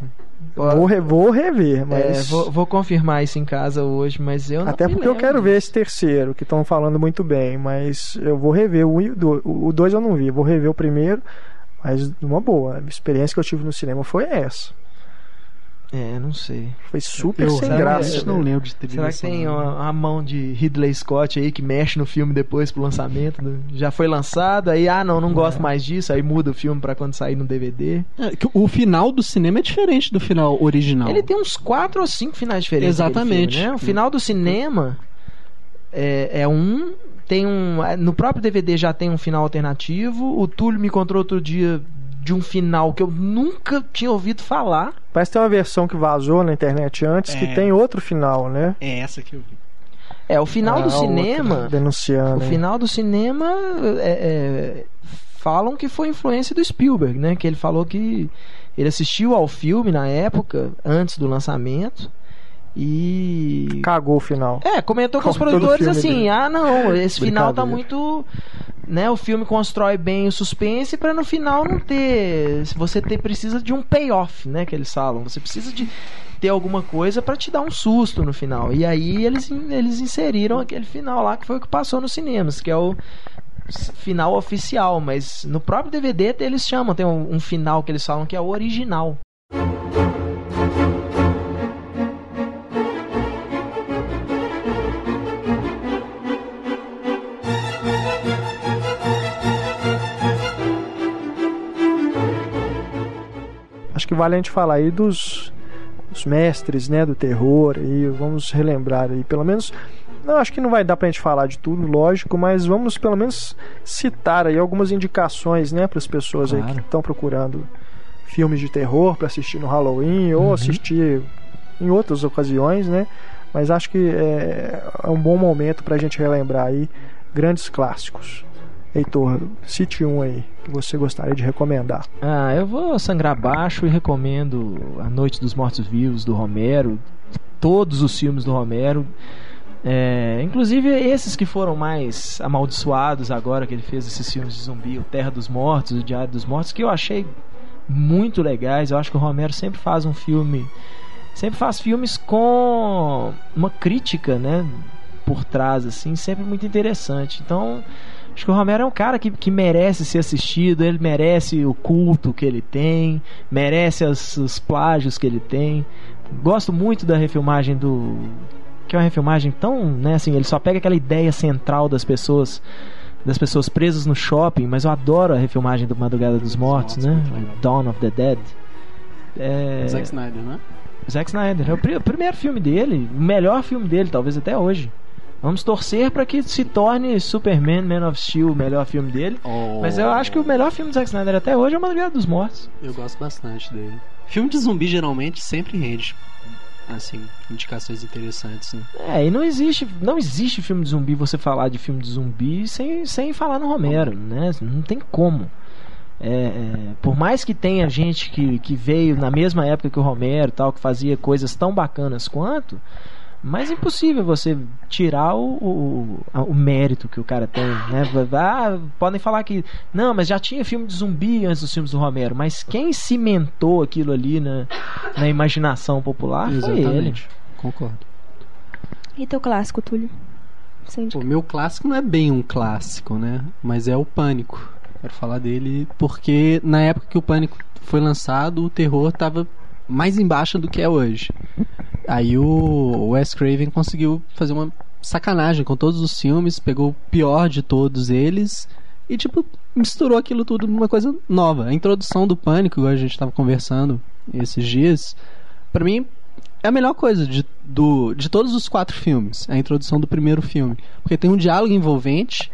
Vou, re- vou rever, É, mas. vou, vou confirmar isso em casa hoje, mas eu não Até porque eu lembro quero disso. ver esse terceiro, que estão falando muito bem, mas eu vou rever o 1 e o 2. O 2 eu não vi, vou rever o primeiro, mas uma boa. A experiência que eu tive no cinema foi essa. É, não sei. Foi super Eu sem será graça. que- realmente não lembro de trilha Será que tem uma, uma mão de Ridley Scott aí que mexe no filme depois pro lançamento? do- Já foi lançado, aí, ah, não, não gosto mais disso, aí muda o filme pra quando sair no DVD. É, O final do cinema é diferente do final original. Ele tem uns quatro ou cinco finais diferentes. Exatamente. filme, né? O final do cinema é, é um. Tem um. No próprio DVD já tem um final alternativo. O Túlio me contou outro dia de um final que eu nunca tinha ouvido falar. Parece que tem uma versão que vazou na internet antes que É. tem outro final, né? É essa que eu vi. É, o final Ah, do outro cinema. Denunciando. O hein? final do cinema é, é, falam que foi influência do Spielberg, né? Que ele falou que ele assistiu ao filme na época, antes do lançamento, E. Cagou o final. É, comentou com os Como produtores assim: dele. ah, não, esse final tá muito. Né, o filme constrói bem o suspense pra no final não ter. Você ter, precisa de um payoff, né? Que eles falam. Você precisa de ter alguma coisa pra te dar um susto no final. E aí eles, eles inseriram aquele final lá que foi o que passou nos cinemas, que é o final oficial. Mas no próprio DVD eles chamam, tem um, um final que eles falam que é o original. Acho que vale a gente falar aí dos, dos mestres, né, do terror aí, vamos relembrar aí, pelo menos não, acho que não vai dar pra gente falar de tudo, lógico, mas vamos pelo menos citar aí algumas indicações, né, para as pessoas aí Claro. que estão procurando filmes de terror para assistir no Halloween ou Uhum. assistir em outras ocasiões, né? Mas acho que é, é um bom momento pra gente relembrar aí grandes clássicos. Heitor, cite um aí que você gostaria de recomendar. Ah, eu vou sangrar baixo e recomendo A Noite dos Mortos Vivos do Romero, todos os filmes do Romero. É, inclusive esses que foram mais amaldiçoados agora que ele fez esses filmes de zumbi, o Terra dos Mortos, o Diário dos Mortos, que eu achei muito legais. Eu acho que o Romero sempre faz um filme, sempre faz filmes com uma crítica, né, por trás assim, sempre muito interessante. Então, acho que o Romero é um cara que, que merece ser assistido, ele merece o culto que ele tem, merece as- os plágios que ele tem. Gosto muito da refilmagem do que é uma refilmagem tão, né, assim, ele só pega aquela ideia central das pessoas das pessoas presas no shopping, mas eu adoro a refilmagem do Madrugada dos Mortos, né? Dawn of the Dead. É, Zack Snyder, né? Zack Snyder. É o, pri- o primeiro filme dele, o melhor filme dele, talvez até hoje. Vamos torcer para que se torne Superman, Man of Steel, o melhor filme dele. Mas eu acho que o melhor filme do Zack Snyder até hoje é o Madrugada dos Mortos. Eu gosto bastante dele. Filme de zumbi geralmente sempre rende, assim, indicações interessantes, né? É, e não existe, não existe filme de zumbi você falar de filme de zumbi sem, sem falar no Romero, né? Não tem como. É, é, por mais que tenha gente que, que veio na mesma época que o Romero, e tal, que fazia coisas tão bacanas quanto, mas é impossível você tirar o, o, o mérito que o cara tem, né? Ah, podem falar que não, mas já tinha filme de zumbi antes dos filmes do Romero, mas quem cimentou aquilo ali na, na imaginação popular foi ele. Exatamente. Concordo. E teu clássico, Túlio? O meu clássico não é bem um clássico, né? Mas é o Pânico. Quero falar dele porque na época que o Pânico foi lançado, o terror tava mais embaixo do que é hoje. Aí o Wes Craven conseguiu fazer uma sacanagem com todos os filmes, pegou o pior de todos eles e tipo misturou aquilo tudo numa coisa nova. A introdução do Pânico, igual a gente tava conversando esses dias, pra mim é a melhor coisa de, do, de todos os quatro filmes, a introdução do primeiro filme. Porque tem um diálogo envolvente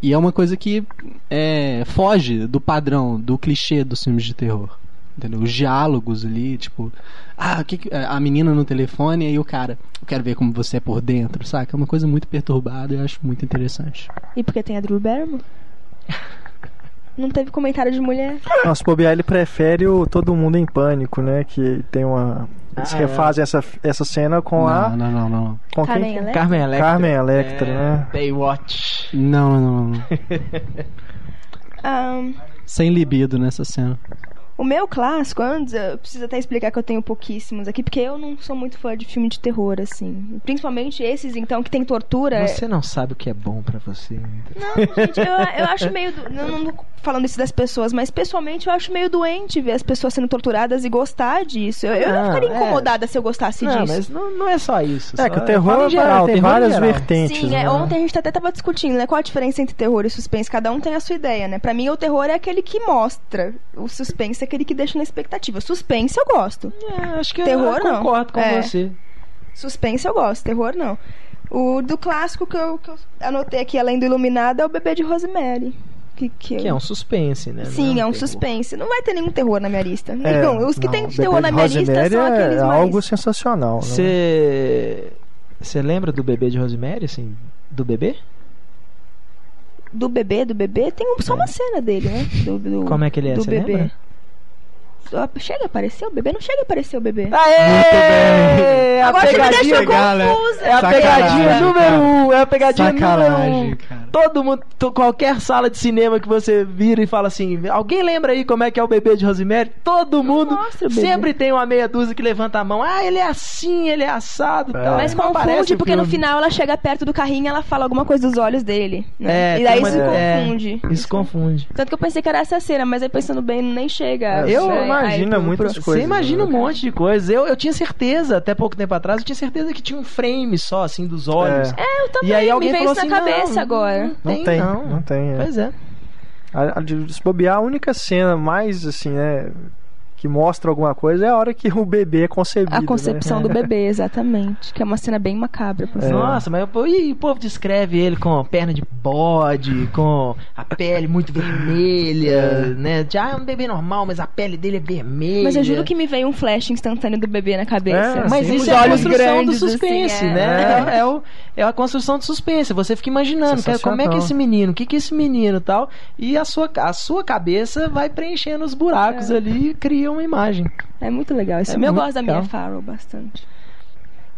e é uma coisa que é, foge do padrão, do clichê dos filmes de terror. Entendeu? Os diálogos ali, tipo, ah, o que que- a menina no telefone e o cara, eu quero ver como você é por dentro, saca? É uma coisa muito perturbada e eu acho muito interessante. E porque tem a Drew Barrymore? Não teve comentário de mulher? Nossa, bobear, ele prefere o Todo Mundo em Pânico, né? Que tem uma. Eles Ah, refazem essa, essa cena com a. Não, não, não, não. Com Carmen quem? Electra? Carmen Electra. Carmen Electra, É, né? Baywatch. Não, não, não, não. Ahn, Sem libido nessa cena. O meu clássico, antes, eu preciso até explicar que eu tenho pouquíssimos aqui, porque eu não sou muito fã de filme de terror, assim. Principalmente esses, então, que tem tortura. Você não sabe o que é bom pra você. Não, gente, eu, eu acho meio. do- Não, não tô falando isso das pessoas, mas pessoalmente eu acho meio doente ver as pessoas sendo torturadas e gostar disso. Eu, eu não, Não, ficaria é. incomodada se eu gostasse Não, disso. mas não, não é só isso. É só- que o eu terror falo em geral, tem terror em várias geral. vertentes. Sim, é, né? ontem a gente até tava discutindo, né? Qual a diferença entre terror e suspense? Cada um tem a sua ideia, né? Pra mim, o terror é aquele que mostra. O suspense é aquele que deixa na expectativa. Suspense eu gosto. É, acho que Terror, eu não. concordo com É. você. Suspense eu gosto, terror não. O do clássico que eu, que eu anotei aqui, além do Iluminado, é o Bebê de Rosemary. Que, que, Que é um suspense, né? Sim, Não é um terror. suspense. Não vai ter nenhum terror na minha lista. É, Nenhum. Os que não, tem de terror na minha lista Rosemary são é aqueles mais. algo sensacional. né? Você. Você lembra do bebê de Rosemary, assim? Do bebê? Do bebê, do bebê, tem um- só uma cena dele, né? Do, do- Como é que ele é? Do Você bebê. lembra? Chega a aparecer o bebê? Não chega a aparecer o bebê. Aê! A Agora você me pegadinha, deixou confusa. É a pegadinha número cara. um, é a pegadinha número Sacanagem, um. cara. Todo mundo, qualquer sala de cinema que você vira e fala assim, alguém lembra aí como é que é o bebê de Rosemary? Todo mundo sempre tem uma meia dúzia que levanta a mão. Ah, ele é assim, ele é assado, É. tal. Mas Não confunde, porque no final ela chega perto do carrinho e ela fala alguma coisa dos olhos dele. Né? É, e daí isso uma- é, confunde. Isso confunde. Tanto que eu pensei que era essa cena, mas aí pensando bem, nem chega. É, Eu Aí- imagina pro- muitas pro- coisas. Você imagina um né? monte de coisas. Eu, eu tinha certeza, até pouco tempo atrás, eu tinha certeza que tinha um frame só, assim, dos olhos. É. É, eu também. E aí alguém me veio falou isso assim, na cabeça não, agora. Não tem, não. não tem. é. Pois é. A, a, de se bobear, a única cena mais assim, né? Que mostra alguma coisa é a hora que o bebê é concebido. A concepção né? do bebê, exatamente. Que é uma cena bem macabra. Por É. Nossa, mas e o povo descreve ele com perna de bode, com a pele muito vermelha, né? Já é um bebê normal, mas a pele dele é vermelha. Mas eu juro que me veio um flash instantâneo do bebê na cabeça. É, Mas Sim, isso é a olhos construção do grandes, suspense, assim, é. né? É. é o, é a construção do suspense. Você fica imaginando, cara, como é que é esse menino, o que que é esse menino e tal. E a sua, a sua cabeça vai preenchendo os buracos É. ali e cria uma imagem. É muito legal. Esse É eu gosto da legal. Mia Farrow bastante.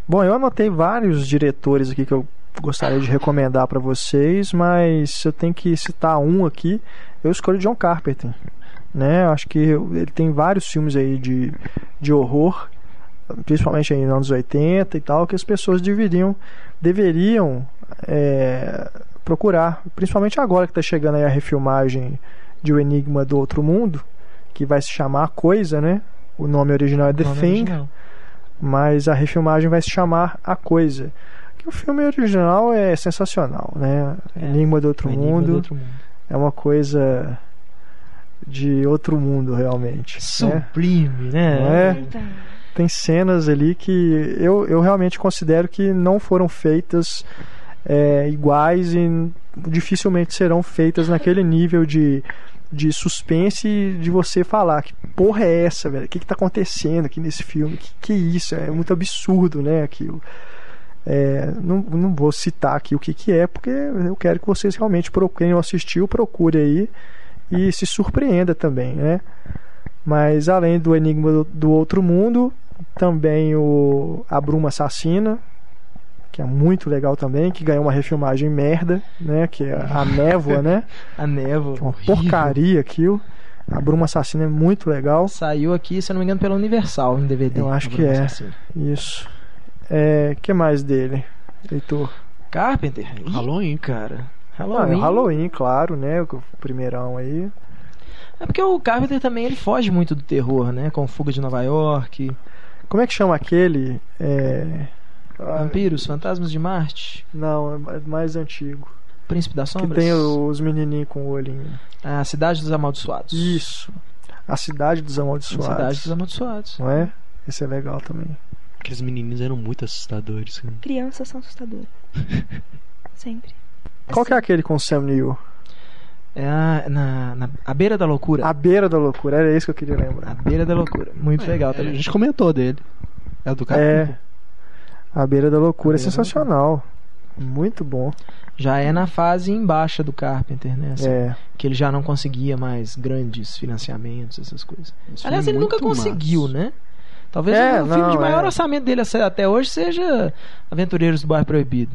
Bom, eu anotei vários diretores aqui que eu gostaria de recomendar pra vocês, mas se eu tenho que citar um aqui, eu escolho John Carpenter. Né? Eu Acho que ele tem vários filmes aí de, de horror, principalmente aí nos anos 80 e tal, que as pessoas deveriam, deveriam é, procurar, principalmente agora que está chegando aí a refilmagem de O Enigma do Outro Mundo, que vai se chamar Coisa, né? O nome original é The Thing original. mas a refilmagem vai se chamar A Coisa. Que o filme original é sensacional, né? É, Enigma do Outro Enigma Mundo do Outro Mundo. é uma coisa de outro mundo realmente. né? Sublime, né? Não é? Tem cenas ali que eu, eu realmente considero que não foram feitas é, iguais e dificilmente serão feitas naquele nível de, de suspense de você falar que porra é essa, velho? O que, que tá acontecendo aqui nesse filme? Que que é isso? É muito absurdo, né? Aquilo. É, não, não vou citar aqui o que, que é, porque eu quero que vocês realmente procurem ou assistiu, procure aí e se surpreenda também, né? Mas além do Enigma do, do Outro Mundo, também o A Bruma Assassina, que é muito legal também, que ganhou uma refilmagem merda, né? Que é a Névoa, né? A névoa. Que é uma horrível. porcaria aquilo. A Bruma Assassina é muito legal. Saiu aqui, se eu não me engano, pela Universal em DVD. Eu acho o que é. Assassino. Isso. É, que mais dele, Heitor? Carpenter. Ih, Halloween. cara. Ah, é Halloween. o Halloween, claro, né? O primeirão aí. É porque o Carpenter também ele foge muito do terror, né? Com Fuga de Nova York, Como é que chama aquele? É... ah, Vampiros, Fantasmas de Marte, Não, é mais antigo. Príncipe das Que Sombras. tem os menininhos com o olhinho. A Cidade dos Amaldiçoados. Isso. A Cidade dos A Amaldiçoados. Cidade dos Amaldiçoados. Não é? Esse é legal também. Aqueles menininhos eram muito assustadores. cara. crianças são assustadoras. Sempre. Qual que é aquele com o Sam Neill? É a, na, na a beira da loucura. A Beira da Loucura, era isso que eu queria A lembrar. beira da loucura. Muito legal É, a também. gente comentou dele. É o do cara. É. A Beira da Loucura é da sensacional. Muito bom. Já é na fase embaixo do Carpenter, né? Assim, É. Que ele já não conseguia mais grandes financiamentos, essas coisas. Esse Aliás, ele é nunca conseguiu, massa. né? Talvez É, o filme não, de maior é. orçamento dele até hoje seja Aventureiros do Bairro Proibido.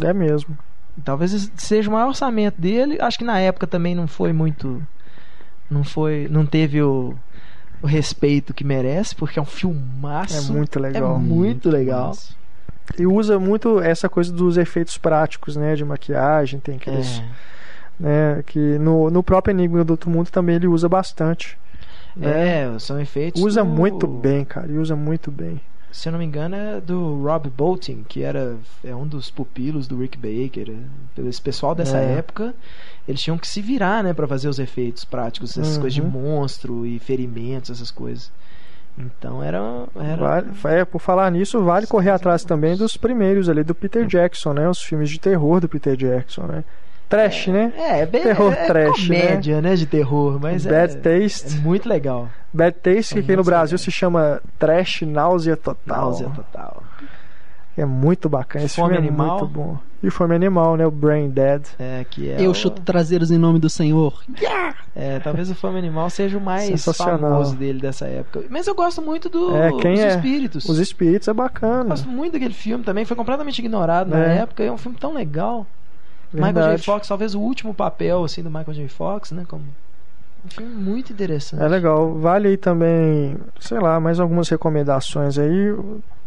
É mesmo. Talvez seja o maior orçamento dele. Acho que na época também não foi muito. Não foi. Não teve o, o respeito que merece, porque é um É filmaço. muito É legal. muito legal. massa. E usa muito essa coisa dos efeitos práticos, né? De maquiagem, tem aqueles. É. Né, que no, no próprio Enigma do Outro Mundo também ele usa bastante. É, são efeitos. Usa do- muito bem, cara. Usa muito bem. Se eu não me engano, é do Rob Bolton, que era é um dos pupilos do Rick Baker. é, Esse pessoal dessa É. época, eles tinham que se virar, né, para fazer os efeitos práticos, essas Uhum. coisas de monstro e ferimentos, essas coisas. Então era, era Vale, é, por falar nisso, vale correr atrás também dos primeiros ali do Peter Jackson, né? Os filmes de terror do Peter Jackson, né? Trash, né? é, é bem Terror é, trash, né? comédia, né? de terror, mas Bad é, Taste. é muito legal. Bad Taste, que É aqui no Brasil legal. se chama Trash Náusea Total. Náusea total. É muito bacana. Esse Fome filme é Animal. muito bom. E Fome Animal, né? O Brain Dead. É, que é Eu o- chuto traseiros em nome do Senhor. É, talvez o Fome Animal seja o mais famoso dele dessa época. Mas eu gosto muito do É, quem Os é? Espíritos. Os Espíritos é Eu bacana. gosto muito daquele filme também, foi completamente ignorado na É. época, é um filme tão legal. Michael J. Verdade. Fox, talvez o último papel assim do Michael J. Fox, né, como um filme muito interessante. É legal. Vale aí também, sei lá, mais algumas recomendações aí.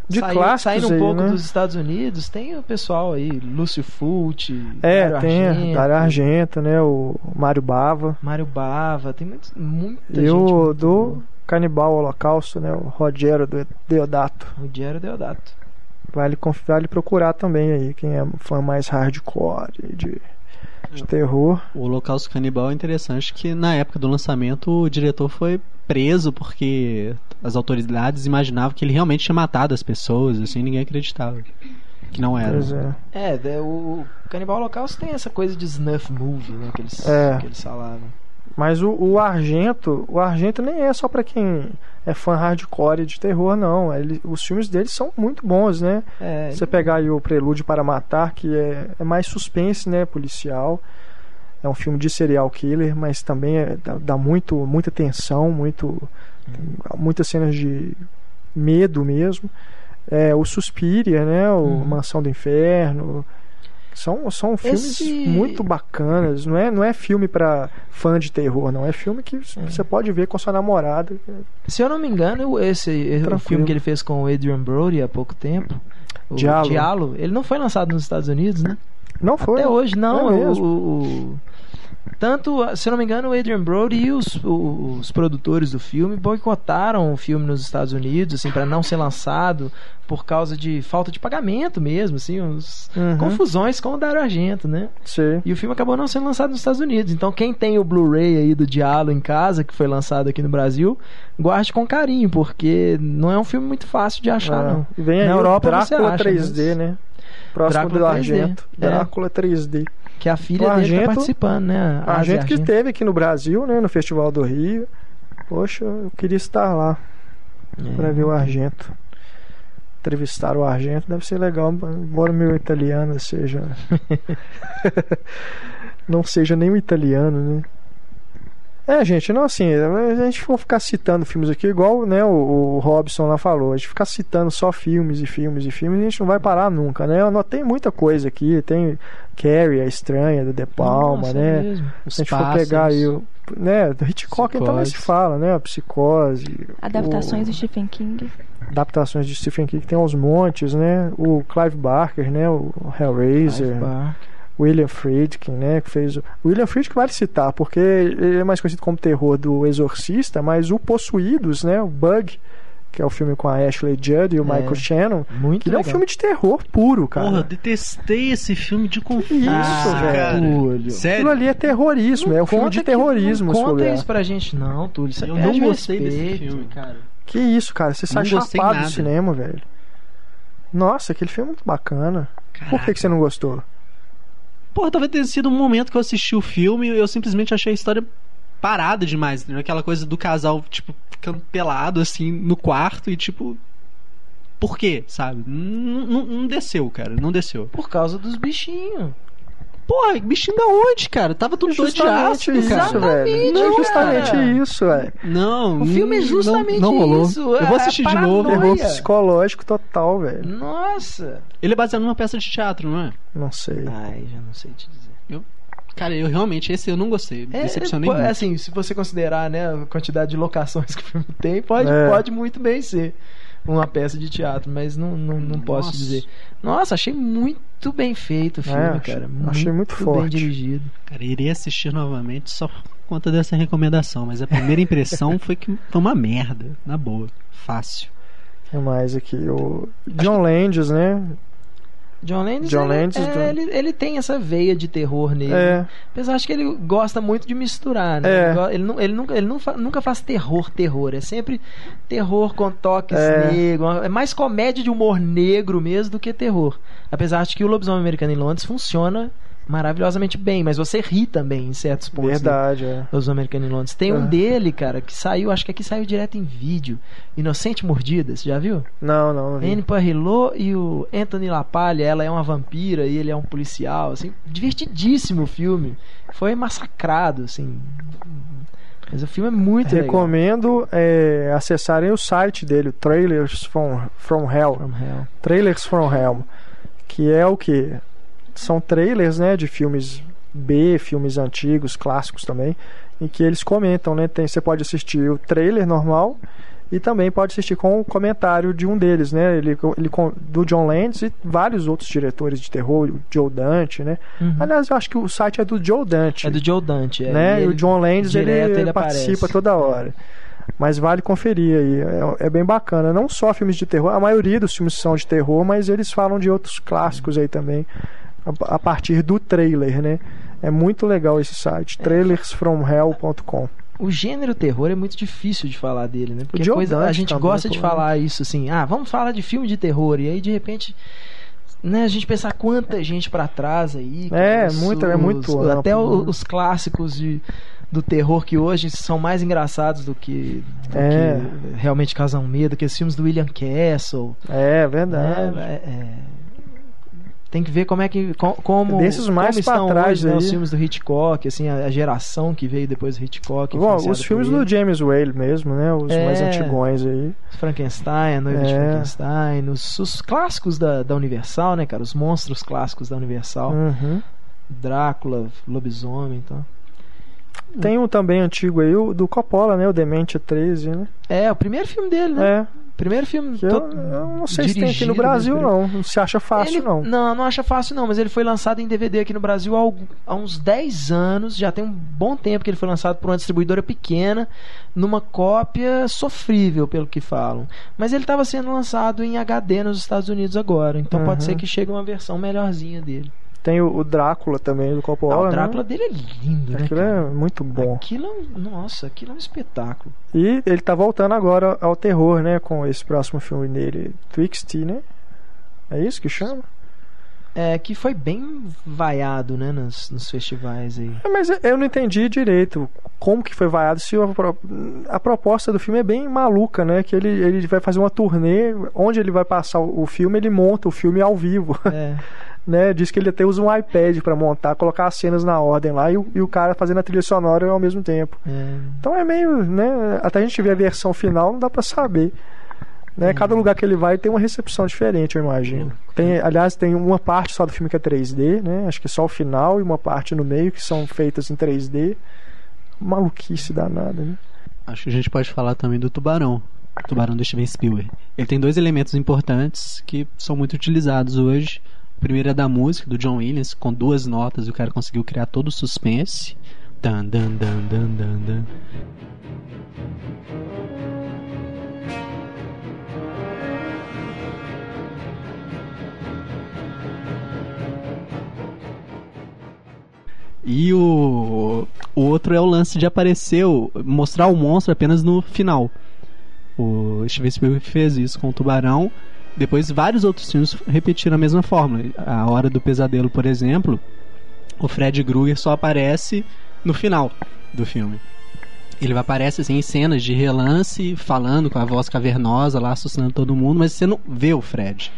De Saiu- clássicos Saindo um aí, pouco né? dos Estados Unidos, tem o pessoal aí, Lúcio Fulci, É, tem Argento, Dario Argento, né? O Mário Bava. Mário Bava, tem muito, muita E gente. o muito do. Canibal Holocausto, né? O Rogério do Deodato. O Diário Deodato. Vale, vale procurar também aí, quem é fã mais hardcore de, de terror. O Holocausto Canibal é interessante que na época do lançamento o diretor foi preso porque as autoridades imaginavam que ele realmente tinha matado as pessoas, assim, ninguém acreditava que não era. É. É, o Canibal Holocausto tem essa coisa de snuff movie, né, que eles, É. que eles falavam. Mas o, o Argento, o Argento nem é só pra quem é fã hardcore de terror, não. Ele, os filmes dele são muito bons, né? É, Você pegar aí o Prelúdio para Matar, que é, é mais suspense, né? Policial. É um filme de serial killer, mas também é- dá, dá muito, muita tensão, muito, muitas cenas de medo mesmo. É, o Suspiria, né? O Uhum. Mansão do Inferno. São, são filmes Esse- muito bacanas. Não é, não é filme para fã de terror, não. É filme que você pode ver com a sua namorada. Se eu não me engano, esse, esse o Tranquilo. filme que ele fez com o Adrian Brody há pouco tempo, o Diallo. Diallo, ele não foi lançado nos Estados Unidos, né? Não foi. Até hoje, não. É o- o- o- tanto, se eu não me engano, o Adrian Brody e os, o- os produtores do filme boicotaram o filme nos Estados Unidos, assim, para não ser lançado por causa de falta de pagamento mesmo, assim, uns Uhum. confusões com o Dario Argento, né? Sei. E o filme acabou não sendo lançado nos Estados Unidos. Então, quem tem o Blu-ray aí do Diallo em casa, que foi lançado aqui no Brasil, guarde com carinho, porque não é um filme muito fácil de achar, Ah, não. E vem aí Na o Europa você Drácula acha, 3D, mas- né? Próximo Drácula do 3D, Argento. é. Drácula 3D. Que a filha O dele tá Argento- participando, né? A gente que Argento. esteve aqui no Brasil, né? No Festival do Rio. Poxa, eu queria estar lá É. pra ver o Argento. Entrevistar o Argento deve ser legal, embora meu italiano seja. não seja nem um italiano, né? É, gente, não assim, a gente for ficar citando filmes aqui, igual né, o, o Robson lá falou, a gente ficar citando só filmes e filmes e filmes, a gente não vai parar nunca, né? Eu anotei muita coisa aqui, tem Carrie, a estranha, do De Palma, Nossa, né? é Se a gente for pegar aí o. Né, Hitchcock então nem se Psicose. fala, né? A psicose. Adaptações o- do Stephen King. adaptações de Stephen King tem aos montes, né? O Clive Barker, né? O Hellraiser. Clive Barker. William Friedkin, né? Que fez o. William Friedkin vale citar, porque ele é mais conhecido como terror do Exorcista, mas o Possuídos, né? O Bug, que é o filme com a Ashley Judd e o É. Michael Shannon. Muito Que ele é um legal. filme de terror puro, cara. Porra, detestei esse filme de conflito. isso, Ah, velho? Sério? Aquilo ali é terrorismo, é um filme de que- terrorismo. Não se for conta isso pra gente, não, Túlio. Você Eu perde não gostei desse respeito. filme, cara. Que isso, cara? Você sai Não chapado do cinema, velho. Nossa, aquele filme é muito bacana. Por que, Caraca. que você não gostou? Porra, talvez tenha sido um momento que eu assisti o filme e eu simplesmente achei a história parada demais, entendeu? Aquela coisa do casal, tipo, ficando pelado, assim, no quarto e, tipo... Por quê, sabe? Não, não- não desceu, cara, não desceu. Por causa dos bichinhos. Porra, bichinho da onde, cara? Tava tudo doido de Justamente ácido, isso, cara. velho. Exatamente, É justamente cara. isso, velho. Não, O filme é não- justamente não, rolou. isso, Eu é vou assistir de novo. Olha. psicológico total, velho. Nossa. Ele é baseado numa peça de teatro, não é? Não sei. Ai, já não sei te dizer. Cara, eu realmente, esse eu não gostei. É, Decepcionei pô, muito. assim, se você considerar, né, a quantidade de locações que o filme tem, pode, É. pode muito bem ser uma peça de teatro, mas não, não, não posso Nossa. dizer. Nossa, achei muito bem feito o filme, É, achei- cara. achei muito forte. bem dirigido. Cara, irei assistir novamente só por conta dessa recomendação, mas a primeira impressão foi que foi uma merda, na boa, fácil. O que mais aqui? O John Landis, né? John Landis, John ele, Landis, é, John- ele, ele tem essa veia de terror nele. É. Apesar de que ele gosta muito de misturar, né? É. Ele Ele, não, ele, nunca, ele não fa- nunca faz terror, terror. É sempre terror com toques É. negros. É mais comédia de humor negro mesmo do que terror. Apesar de que o Lobisomem Americano em Londres funciona maravilhosamente bem, mas você ri também em certos pontos. Verdade, é. Dos Americanos em Londres. Tem um É. dele, cara, que saiu, acho que aqui saiu direto em vídeo. Inocente Mordida, você já viu? Não, não, não vi. Anne Parrillo e o Anthony LaPalha, ela é uma vampira e ele é um policial, assim, divertidíssimo o filme. Foi massacrado, assim. Mas o filme é muito legal. Recomendo é, acessarem o site dele, Trailers from, from Hell. From Hell. Trailers from Hell. Que é o que? São trailers, né, de filmes B, filmes antigos, clássicos também, em que eles comentam, né? Tem, você pode assistir o trailer normal e também pode assistir com o comentário de um deles, né? Ele, ele do John Landis e vários outros diretores de terror, o Joe Dante, né? Uhum. Aliás, eu acho que o site é do Joe Dante É do Joe Dante, é, né? e E o John Landis ele, ele participa aparece. toda hora. Mas vale conferir aí, é, é bem bacana. Não só filmes de terror, a maioria dos filmes são de terror, mas eles falam de outros clássicos aí também, a, a partir do trailer, né? É muito legal esse site, trailersfromhell.com. O gênero terror é muito difícil de falar dele, né? Porque Joe coisa, a gente gosta de pô. falar isso assim, ah, vamos falar de filme de terror e aí de repente né, a gente pensar quanta gente pra trás aí. É, os- muito- é muito os- até amplo, o- né? os clássicos de do terror que hoje são mais engraçados do que, do É. que realmente causam medo, que os filmes do William Castle, É né? verdade. É- é- tem que ver como é que co- como Desses mais como pra estão trás hoje, né, os filmes do Hitchcock, assim, a, a geração que veio depois do Hitchcock. Bom, os filmes do James Whale mesmo, né? Os É. mais antigões aí. Frankenstein, a noiva de É. Frankenstein, os, os clássicos da, da Universal, né, cara? Os monstros clássicos da Universal. Uhum. Drácula, lobisomem, então. Tem um também antigo aí, o do Coppola, né? O Demente 13, né? É, o primeiro filme dele, né? É, Primeiro filme. que eu, todo- eu não sei se tem aqui no Brasil, por- não. Não se acha fácil, Ele- não. Não, não acha fácil não, mas ele foi lançado em DVD aqui no Brasil há, há uns 10 anos, já tem um bom tempo que ele foi lançado por uma distribuidora pequena, numa cópia sofrível, pelo que falam. Mas ele estava sendo lançado em HD nos Estados Unidos agora, então pode Uhum. ser que chegue uma versão melhorzinha dele. Tem o, o Drácula também, do Ah, Coppola, o Drácula né? dele é lindo, né? Aquilo é muito bom. Aquilo é um, nossa, aquilo é um espetáculo. E ele tá voltando agora ao terror, né? Com esse próximo filme dele, Twixt, né? É isso que chama? É, que foi bem vaiado, né, nos, nos festivais aí. É, mas eu não entendi direito como que foi vaiado. Se a, a proposta do filme é bem maluca, né? Que ele, ele vai fazer uma turnê, onde ele vai passar o, o filme, ele monta o filme ao vivo, É, né? Diz que ele até usa um iPad pra montar, colocar as cenas na ordem lá e o, e o cara fazendo a trilha sonora ao mesmo tempo. é, Então é meio, né? Até a gente ver a versão final, não dá pra saber. Né? Cada lugar que ele vai tem uma recepção diferente, eu imagino. Tem, aliás, tem uma parte só do filme que é 3D, né? Acho que só o final e uma parte no meio que são feitas em 3D. Maluquice danada, né? Acho que a gente pode falar também do Tubarão. O Tubarão do Steven Spielberg. Ele tem dois elementos importantes que são muito utilizados hoje. O primeiro é da música, do John Williams, com duas notas, o cara conseguiu criar todo o suspense. Dan, dan, dan, dan, dan, dan. E o, o outro é o lance de aparecer, o- mostrar o monstro apenas no final. O Steven Spielberg fez isso com o Tubarão. Depois, vários outros filmes repetiram a mesma fórmula. A Hora do Pesadelo, por exemplo, o Fred Krueger só aparece no final do filme. Ele aparece assim, em cenas de relance, falando com a voz cavernosa lá, assustando todo mundo, mas você não vê o Fred.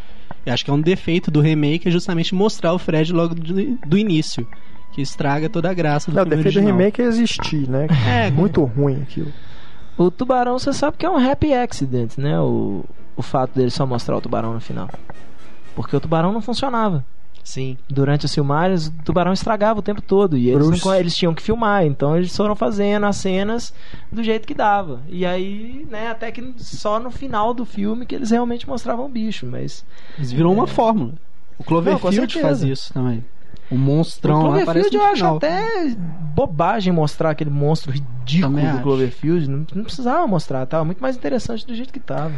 Eu acho que é um defeito do remake é justamente mostrar o Fred logo do, do início, que estraga toda a graça do Não, o filme defeito do original. remake é existir, né? É, muito ruim aquilo. O tubarão, você sabe que é um happy accident, né? O, o fato dele só mostrar o tubarão no final. Porque o tubarão não funcionava. Sim. Durante as filmagens, o tubarão estragava o tempo todo. E eles, não- eles tinham que filmar. Então eles foram fazendo as cenas do jeito que dava. E aí, né, até que só no final do filme que eles realmente mostravam o bicho. Mas. Mas virou uma fórmula. O Cloverfield certeza. faz isso também. O monstrão o lá aparece Cloverfield no eu acho final. até bobagem mostrar aquele monstro ridículo Também do acho. Cloverfield. Não, não precisava mostrar, tava muito mais interessante do jeito que tava.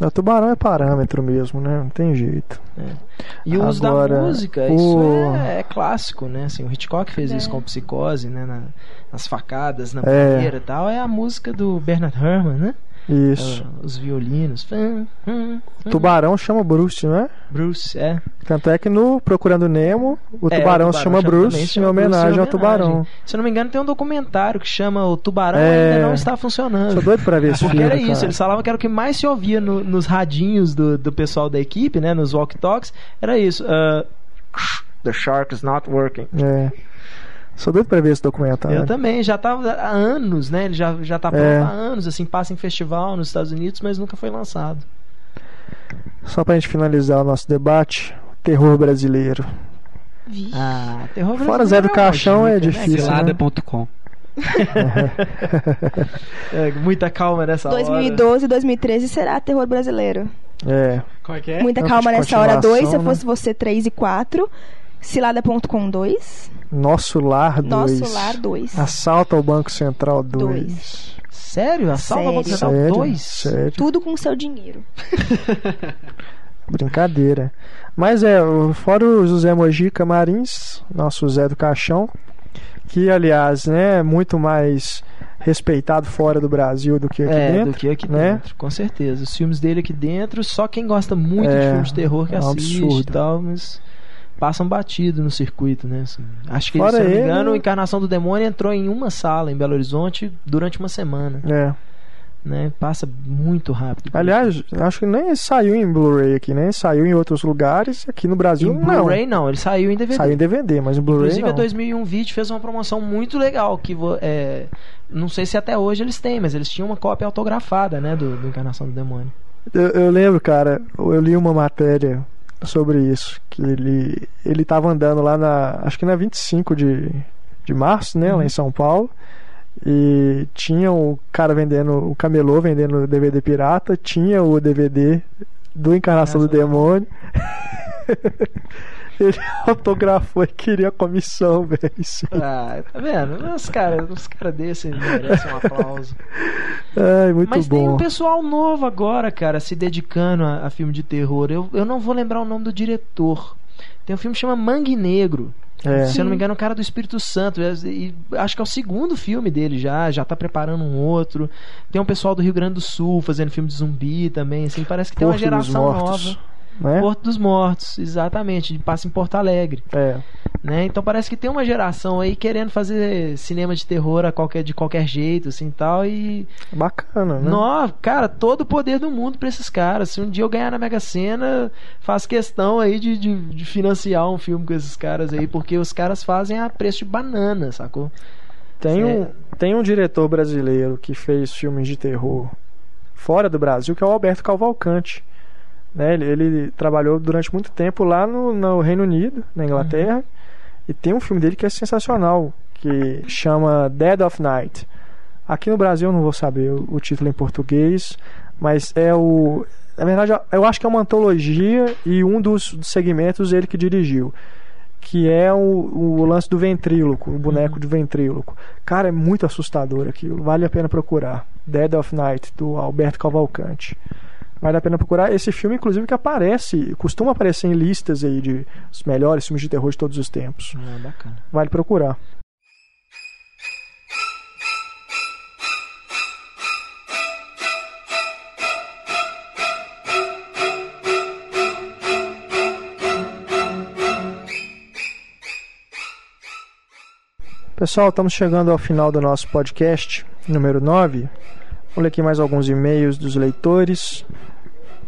O tubarão é parâmetro mesmo, né? Não tem jeito. E o uso da Agora, música, o- isso é, é clássico, né? Assim, o Hitchcock fez É. isso com Psicose, né? Na- nas facadas, na É. primeira e tal. É a música do Bernard Herrmann, né? Isso. Ah, os violinos. O tubarão chama Bruce, não é? Bruce, é. Tanto é que no Procurando Nemo, o É, tubarão se chama também Bruce em chama Bruce homenagem em ao tubarão. Se eu não me engano, tem um documentário que chama O Tubarão É. Ainda Não Está Funcionando. Sou doido pra ver esse Porque filme, era isso, cara. eles falavam que era o que mais se ouvia no- nos radinhos do, do pessoal da equipe, né? Nos walk-talks, era isso. ah, The shark is not working. É. Sou doido pra ver esse documentário. Eu também, já tava há anos, né? Ele já, já tá pronto É. há anos, assim, passa em festival nos Estados Unidos, mas nunca foi lançado. Só pra gente finalizar o nosso debate, o terror brasileiro. Vixe. Ah, terror Fora Zé do brasileiro Caixão é né, difícil, né? Cilada.com. É, muita calma nessa hora. 2012 e 2013 será terror brasileiro. É. Qual é que é? Muita Campo calma nessa hora 2, se eu continuação, né? fosse você 3 e 4. Cilada.com 2. Nosso Lar 2. Nosso Lar 2. Assalto ao Banco Central 2. Dois. Sério? Assalto ao Banco Sério. Central Sério? 2? Sério. Tudo com seu dinheiro. Brincadeira. Mas é, o- fora o José Mojica Marins, nosso Zé do Caixão, que aliás, né, é muito mais respeitado fora do Brasil do que aqui É, dentro. do que aqui né? dentro, com certeza. Os filmes dele aqui dentro, só quem gosta muito É, de filmes de terror que é um assiste e absurdo. tal, mas passam batido no circuito, né? assim. acho que, Fora se não me ele- engano, o Encarnação do Demônio entrou em uma sala em Belo Horizonte durante uma semana, É. né? Passa muito rápido. Aliás, acho que nem saiu em Blu-ray aqui, nem saiu em outros lugares. Aqui no Brasil, em não. Blu-ray não, ele saiu em DVD. Saiu em DVD, mas em Blu-ray Inclusive, não. a 2001 Vídeo fez uma promoção muito legal. que é, Não sei se até hoje eles têm, mas eles tinham uma cópia autografada, né? Do, do Encarnação do Demônio. Eu, eu lembro, cara, eu li uma matéria sobre isso, que ele ele tava andando lá na, acho que na 25 de, de março, né, lá em São Paulo, e tinha o cara vendendo, o camelô vendendo DVD pirata, tinha o DVD do Encarnação do Demônio. Ele autografou e queria comissão, velho. Ah, tá vendo? Os caras os cara desses merecem um aplauso. Ai, muito Mas tem bom. um pessoal novo agora, cara, se dedicando a, a filme de terror. Eu, eu não vou lembrar o nome do diretor. Tem um filme que chama Mangue Negro. É. Se eu não me engano, é um cara do Espírito Santo. E, e acho que é o segundo filme dele já. Já tá preparando um outro. Tem um pessoal do Rio Grande do Sul fazendo filme de zumbi também. Assim, parece que tem uma Porto geração nova. Né? Porto dos Mortos, exatamente. Passa em Porto Alegre. É. Né? Então parece que tem uma geração aí querendo fazer cinema de terror a qualquer, de qualquer jeito, assim tal. E. Bacana, né? Nó, cara, todo o poder do mundo pra esses caras. Se um dia eu ganhar na Mega Sena, faço questão aí de, de, de financiar um filme com esses caras aí, porque os caras fazem a preço de banana, sacou? Tem É. um, tem um diretor brasileiro que fez filmes de terror fora do Brasil, que é o Alberto Cavalcante. Né? Ele, ele trabalhou durante muito tempo lá no, no Reino Unido, na Inglaterra, e tem um filme dele que é sensacional, que chama Dead of Night. Aqui no Brasil eu não vou saber o, o título em português, mas é o. Na verdade, eu acho que é uma antologia e um dos segmentos ele que dirigiu que é o, o lance do ventríloco, o boneco de ventríloco. Cara, é muito assustador aquilo, vale a pena procurar. Dead of Night, do Alberto Cavalcante. Vale a pena procurar esse filme, inclusive, que aparece, costuma aparecer em listas aí de os melhores filmes de terror de todos os tempos. Ah, bacana. Vale procurar. Pessoal, estamos chegando ao final do nosso podcast número 9. Vou ler aqui mais alguns e-mails dos leitores.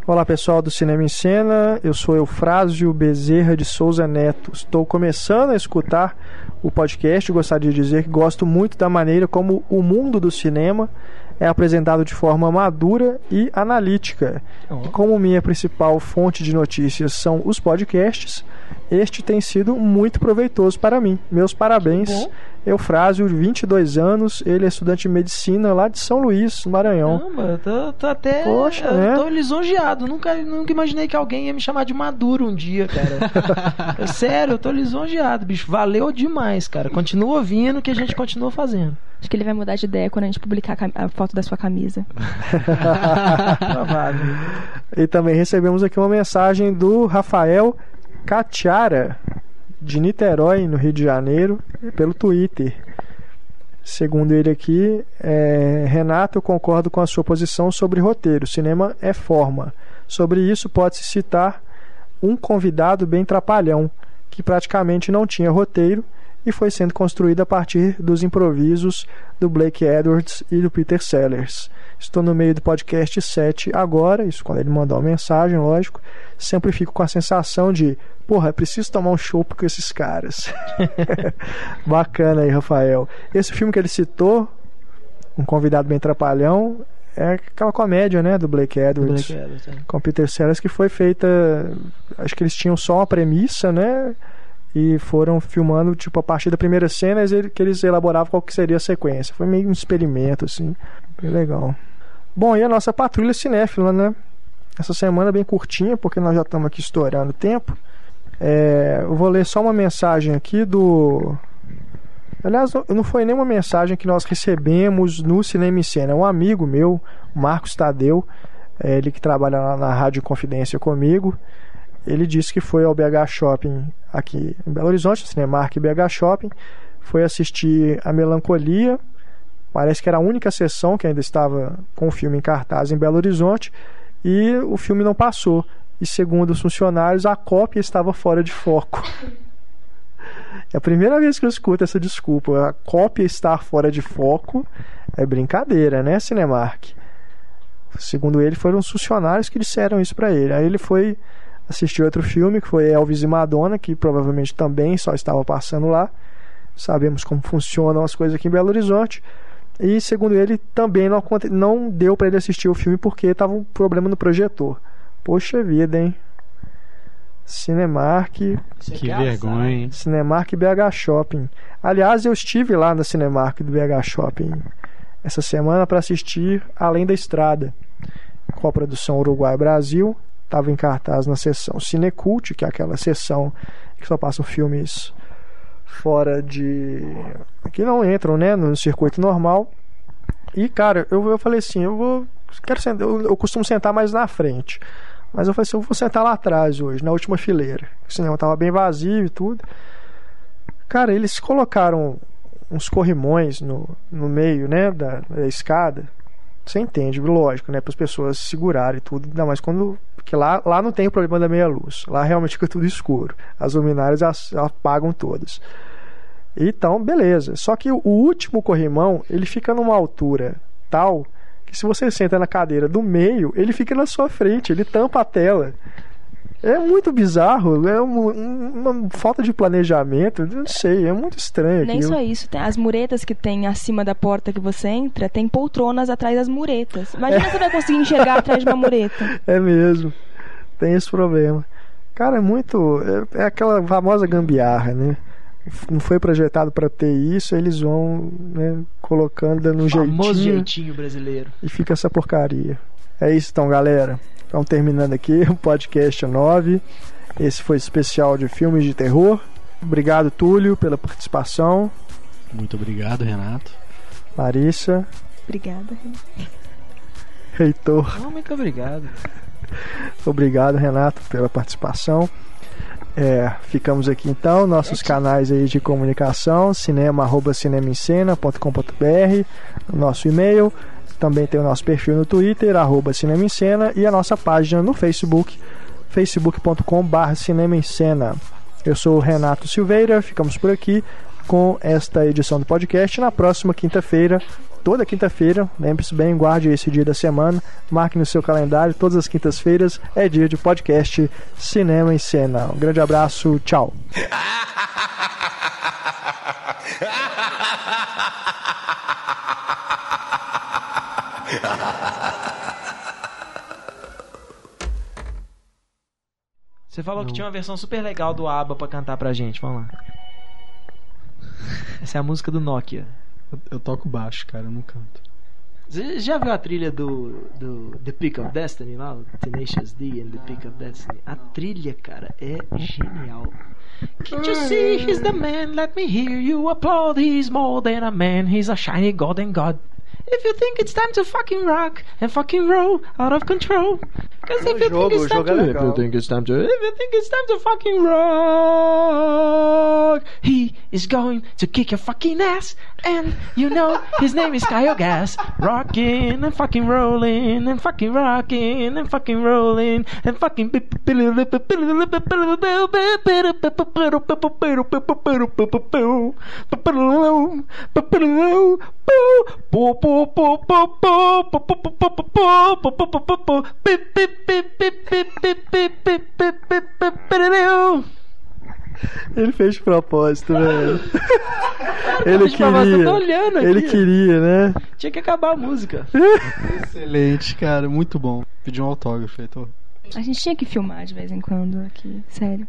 Olá pessoal do Cinema em Cena, eu sou Eufrásio Bezerra de Souza Neto. Estou começando a escutar o podcast gostaria de dizer que gosto muito da maneira como o mundo do cinema é apresentado de forma madura e analítica. E como minha principal fonte de notícias são os podcasts, este tem sido muito proveitoso para mim. Meus parabéns. Eufrásio, 22 anos, ele é estudante de medicina lá de São Luís, no Maranhão. Caramba, tô, tô até. Poxa, eu né? tô lisonjeado. Nunca, nunca imaginei que alguém ia me chamar de maduro um dia, cara. É Sério, eu tô lisonjeado, bicho. Valeu demais, cara. Continua ouvindo que a gente continua fazendo. Acho que ele vai mudar de ideia quando a gente publicar a a foto da sua camisa. E também recebemos aqui uma mensagem do Rafael Catiara, de Niterói, no Rio de Janeiro, pelo Twitter. Segundo ele aqui, é, Renato, eu concordo com a sua posição sobre roteiro. Cinema é forma. Sobre isso, pode-se citar um convidado bem trapalhão, que praticamente não tinha roteiro e foi sendo construído a partir dos improvisos do Blake Edwards e do Peter Sellers. Estou no meio do podcast 7 agora, isso quando ele mandou uma mensagem, lógico. Sempre fico com a sensação de, porra, é preciso tomar um show com esses caras. Bacana aí, Rafael. Esse filme que ele citou, um convidado bem trapalhão, é aquela comédia, né, do Blake Edwards, Blake Edwards, é. com Peter Sellers que foi feita, acho que eles tinham só uma premissa, né, e foram filmando tipo a partir da primeira cena que eles elaboravam qual que seria a sequência. Foi meio um experimento assim, bem legal. Bom, e a nossa patrulha cinéfila, né? Essa semana bem curtinha, porque nós já estamos aqui estourando o tempo. É, eu vou ler só uma mensagem aqui do. Aliás, não foi nenhuma mensagem que nós recebemos no Cinema em Cena. É um amigo meu, Marcos Tadeu, é ele que trabalha na Rádio Confidência comigo. Ele disse que foi ao BH Shopping aqui em Belo Horizonte, Cinemark BH Shopping, foi assistir A Melancolia. Parece que era a única sessão que ainda estava com o filme em cartaz em Belo Horizonte e o filme não passou. E segundo os funcionários, a cópia estava fora de foco. É a primeira vez que eu escuto essa desculpa. A cópia estar fora de foco é brincadeira, né, Cinemark? Segundo ele, foram os funcionários que disseram isso para ele. Aí ele foi assistir outro filme que foi Elvis e Madonna, que provavelmente também só estava passando lá. Sabemos como funcionam as coisas aqui em Belo Horizonte. E segundo ele, também não, não deu para ele assistir o filme porque estava um problema no projetor. Poxa vida, hein? Cinemark. Que vergonha. Cinemark BH Shopping. Aliás, eu estive lá na Cinemark do BH Shopping essa semana para assistir Além da Estrada, com a produção Uruguai Brasil estava em cartaz na sessão Cinecult, que é aquela sessão que só passam filmes fora de. que não entram né, no circuito normal. E, cara, eu, eu falei assim: eu vou. Quero sentar, eu, eu costumo sentar mais na frente. Mas eu falei assim: eu vou sentar lá atrás hoje, na última fileira. O cinema estava bem vazio e tudo. Cara, eles colocaram uns corrimões no, no meio né, da, da escada você entende, lógico, né? Para as pessoas segurarem tudo, ainda mais quando. Porque lá, lá não tem o problema da meia luz. Lá realmente fica tudo escuro. As luminárias apagam todas. Então, beleza. Só que o último corrimão, ele fica numa altura tal que se você senta na cadeira do meio, ele fica na sua frente, ele tampa a tela. É muito bizarro, é uma, uma, falta de planejamento, não sei, é muito estranho. Nem aquilo. só isso, tem as muretas que tem acima da porta que você entra, tem poltronas atrás das muretas. Imagina é. você vai conseguir enxergar atrás de uma mureta. É mesmo, tem esse problema. Cara, é muito. É, é aquela famosa gambiarra, né? Não foi projetado para ter isso, eles vão né, colocando no jeitinho. jeitinho brasileiro. E fica essa porcaria. É isso então, galera. Então, terminando aqui o podcast 9. Esse foi especial de filmes de terror. Obrigado, Túlio, pela participação. Muito obrigado, Renato. Larissa. Obrigada, Renato. Heitor. Oh, muito obrigado. Obrigado, Renato, pela participação. É, ficamos aqui então, nossos canais aí de comunicação, cinema, arroba nosso e-mail, também tem o nosso perfil no Twitter, arroba Cinema em Cena, e a nossa página no Facebook, facebook.com.br Cinema em. Eu sou o Renato Silveira, ficamos por aqui com esta edição do podcast. Na próxima quinta-feira, toda quinta-feira, lembre-se bem, guarde esse dia da semana, marque no seu calendário, todas as quintas-feiras é dia de podcast Cinema em Cena. Um grande abraço, tchau. Você falou não. que tinha uma versão super legal do ABBA pra cantar pra gente. Vamos lá. Essa é a música do Nokia. Eu, eu toco baixo, cara, eu não canto. Você já viu a trilha do, do The Pick of Destiny lá? Tenacious D and The Pick of Destiny? A trilha, cara, é genial. Can't you see he's the man? Let me hear you applaud. He's more than a man. He's a shiny golden god. If you think it's time to fucking rock and fucking roll out of control. Cause if you think it's time to. If you think it's time to. If you think it's time to fucking rock. He is going to kick your fucking ass. And you know his name is Kyle Gas. Rocking and fucking rolling and fucking rocking and fucking rolling and fucking. Ele fez de propósito, velho. Ele eu queria. olhando aqui. Ele queria, né? Tinha que acabar a música. Excelente, cara, muito bom. Pedi um autógrafo, Heitor. A gente tinha que filmar de vez em quando aqui, sério.